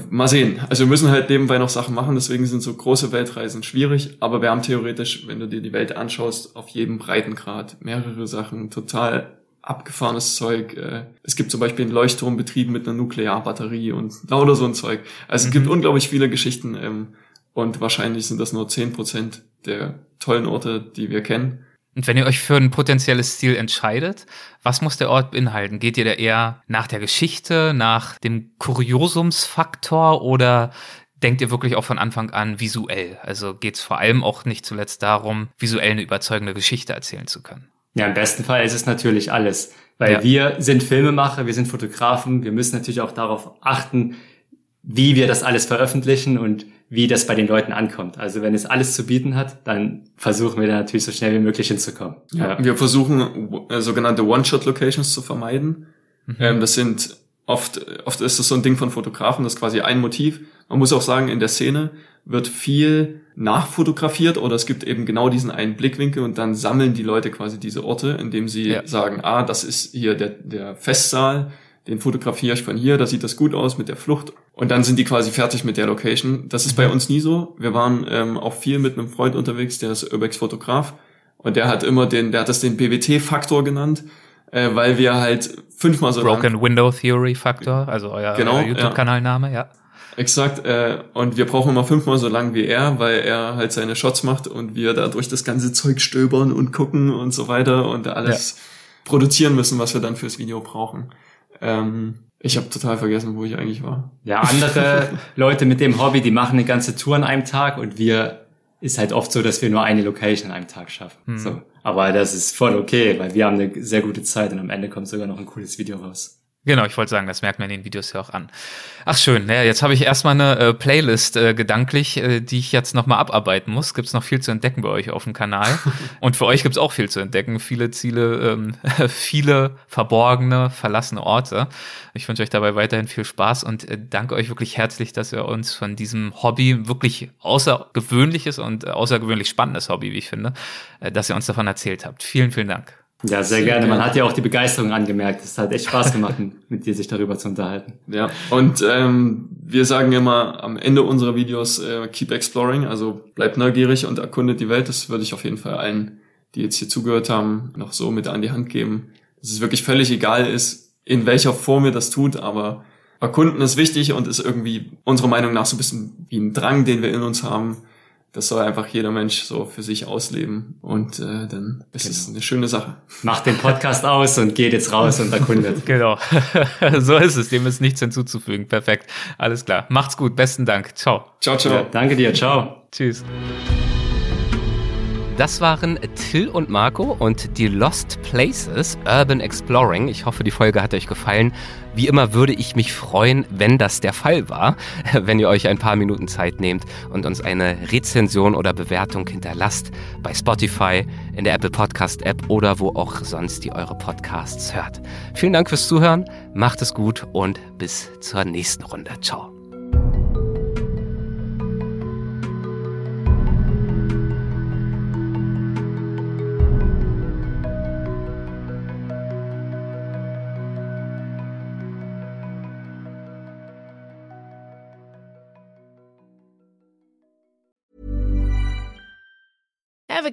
Mal sehen. Also wir müssen halt nebenbei noch Sachen machen, deswegen sind so große Weltreisen schwierig, aber wir haben theoretisch, wenn du dir die Welt anschaust, auf jedem Breitengrad mehrere Sachen total abgefahrenes Zeug. Äh, es gibt zum Beispiel einen Leuchtturm betrieben mit einer Nuklearbatterie und lauter so ein Zeug. Also mhm. es gibt mhm. unglaublich viele Geschichten ähm, und wahrscheinlich sind das nur zehn Prozent der tollen Orte, die wir kennen. Und wenn ihr euch für ein potenzielles Ziel entscheidet, was muss der Ort beinhalten? Geht ihr da eher nach der Geschichte, nach dem Kuriosumsfaktor oder denkt ihr wirklich auch von Anfang an visuell? Also geht es vor allem auch nicht zuletzt darum, visuell eine überzeugende Geschichte erzählen zu können? Ja, im besten Fall ist es natürlich alles. Weil ja. wir sind Filmemacher, wir sind Fotografen, wir müssen natürlich auch darauf achten, wie wir das alles veröffentlichen und wie das bei den Leuten ankommt. Also wenn es alles zu bieten hat, dann versuchen wir da natürlich so schnell wie möglich hinzukommen. Ja, ja. Wir versuchen äh, sogenannte One-Shot-Locations zu vermeiden. Mhm. Ähm, das sind oft, oft ist das so ein Ding von Fotografen, das ist quasi ein Motiv. Man muss auch sagen, in der Szene wird viel nachfotografiert oder es gibt eben genau diesen einen Blickwinkel und dann sammeln die Leute quasi diese Orte, indem sie ja. sagen, ah, das ist hier der, der Festsaal, den fotografiere ich von hier, da sieht das gut aus mit der Flucht. Und dann sind die quasi fertig mit der Location. Das ist bei uns nie so. Wir waren ähm, auch viel mit einem Freund unterwegs, der ist Urbex-Fotograf. Und der hat immer den, der hat das den BWT-Faktor genannt, äh, weil wir halt fünfmal so Broken lang Window Theory Faktor, also euer, genau, euer YouTube-Kanalname, ja. Exakt, äh, und wir brauchen immer fünfmal so lang wie er, weil er halt seine Shots macht und wir da durch das ganze Zeug stöbern und gucken und so weiter und alles ja. produzieren müssen, was wir dann fürs Video brauchen. Ähm, ich habe total vergessen, wo ich eigentlich war. Ja, andere Leute mit dem Hobby, die machen eine ganze Tour an einem Tag und wir ist halt oft so, dass wir nur eine Location an einem Tag schaffen. Mhm. So. Aber das ist voll okay, weil wir haben eine sehr gute Zeit und am Ende kommt sogar noch ein cooles Video raus. Genau, ich wollte sagen, das merkt man in den Videos ja auch an. Ach schön, ja, jetzt habe ich erstmal eine äh, Playlist äh, gedanklich, äh, die ich jetzt nochmal abarbeiten muss. Gibt's noch viel zu entdecken bei euch auf dem Kanal. Und für euch gibt's auch viel zu entdecken. Viele Ziele, ähm, viele verborgene, verlassene Orte. Ich wünsche euch dabei weiterhin viel Spaß und äh, danke euch wirklich herzlich, dass ihr uns von diesem Hobby, wirklich außergewöhnliches und äh, außergewöhnlich spannendes Hobby, wie ich finde, äh, dass ihr uns davon erzählt habt. Vielen, vielen Dank. Ja, sehr, gerne. Man hat ja auch die Begeisterung angemerkt. Es hat echt Spaß gemacht, mit dir sich darüber zu unterhalten. Ja, und ähm, wir sagen immer am Ende unserer Videos, äh, keep exploring, also bleibt neugierig und erkundet die Welt. Das würde ich auf jeden Fall allen, die jetzt hier zugehört haben, noch so mit an die Hand geben. Dass es wirklich völlig egal ist, in welcher Form ihr das tut, aber erkunden ist wichtig und ist irgendwie unserer Meinung nach so ein bisschen wie ein Drang, den wir in uns haben das soll einfach jeder Mensch so für sich ausleben und äh, dann ist genau. es eine schöne Sache. Macht den Podcast aus und geht jetzt raus und erkundet. genau. so ist es. Dem ist nichts hinzuzufügen. Perfekt. Alles klar. Macht's gut. Besten Dank. Ciao. Ciao, ciao. Ja, danke dir. Ciao. Tschüss. Das waren Till und Marco und die Lost Places Urban Exploring. Ich hoffe, die Folge hat euch gefallen. Wie immer würde ich mich freuen, wenn das der Fall war, wenn ihr euch ein paar Minuten Zeit nehmt und uns eine Rezension oder Bewertung hinterlasst bei Spotify, in der Apple Podcast App oder wo auch sonst ihr eure Podcasts hört. Vielen Dank fürs Zuhören, macht es gut und bis zur nächsten Runde. Ciao.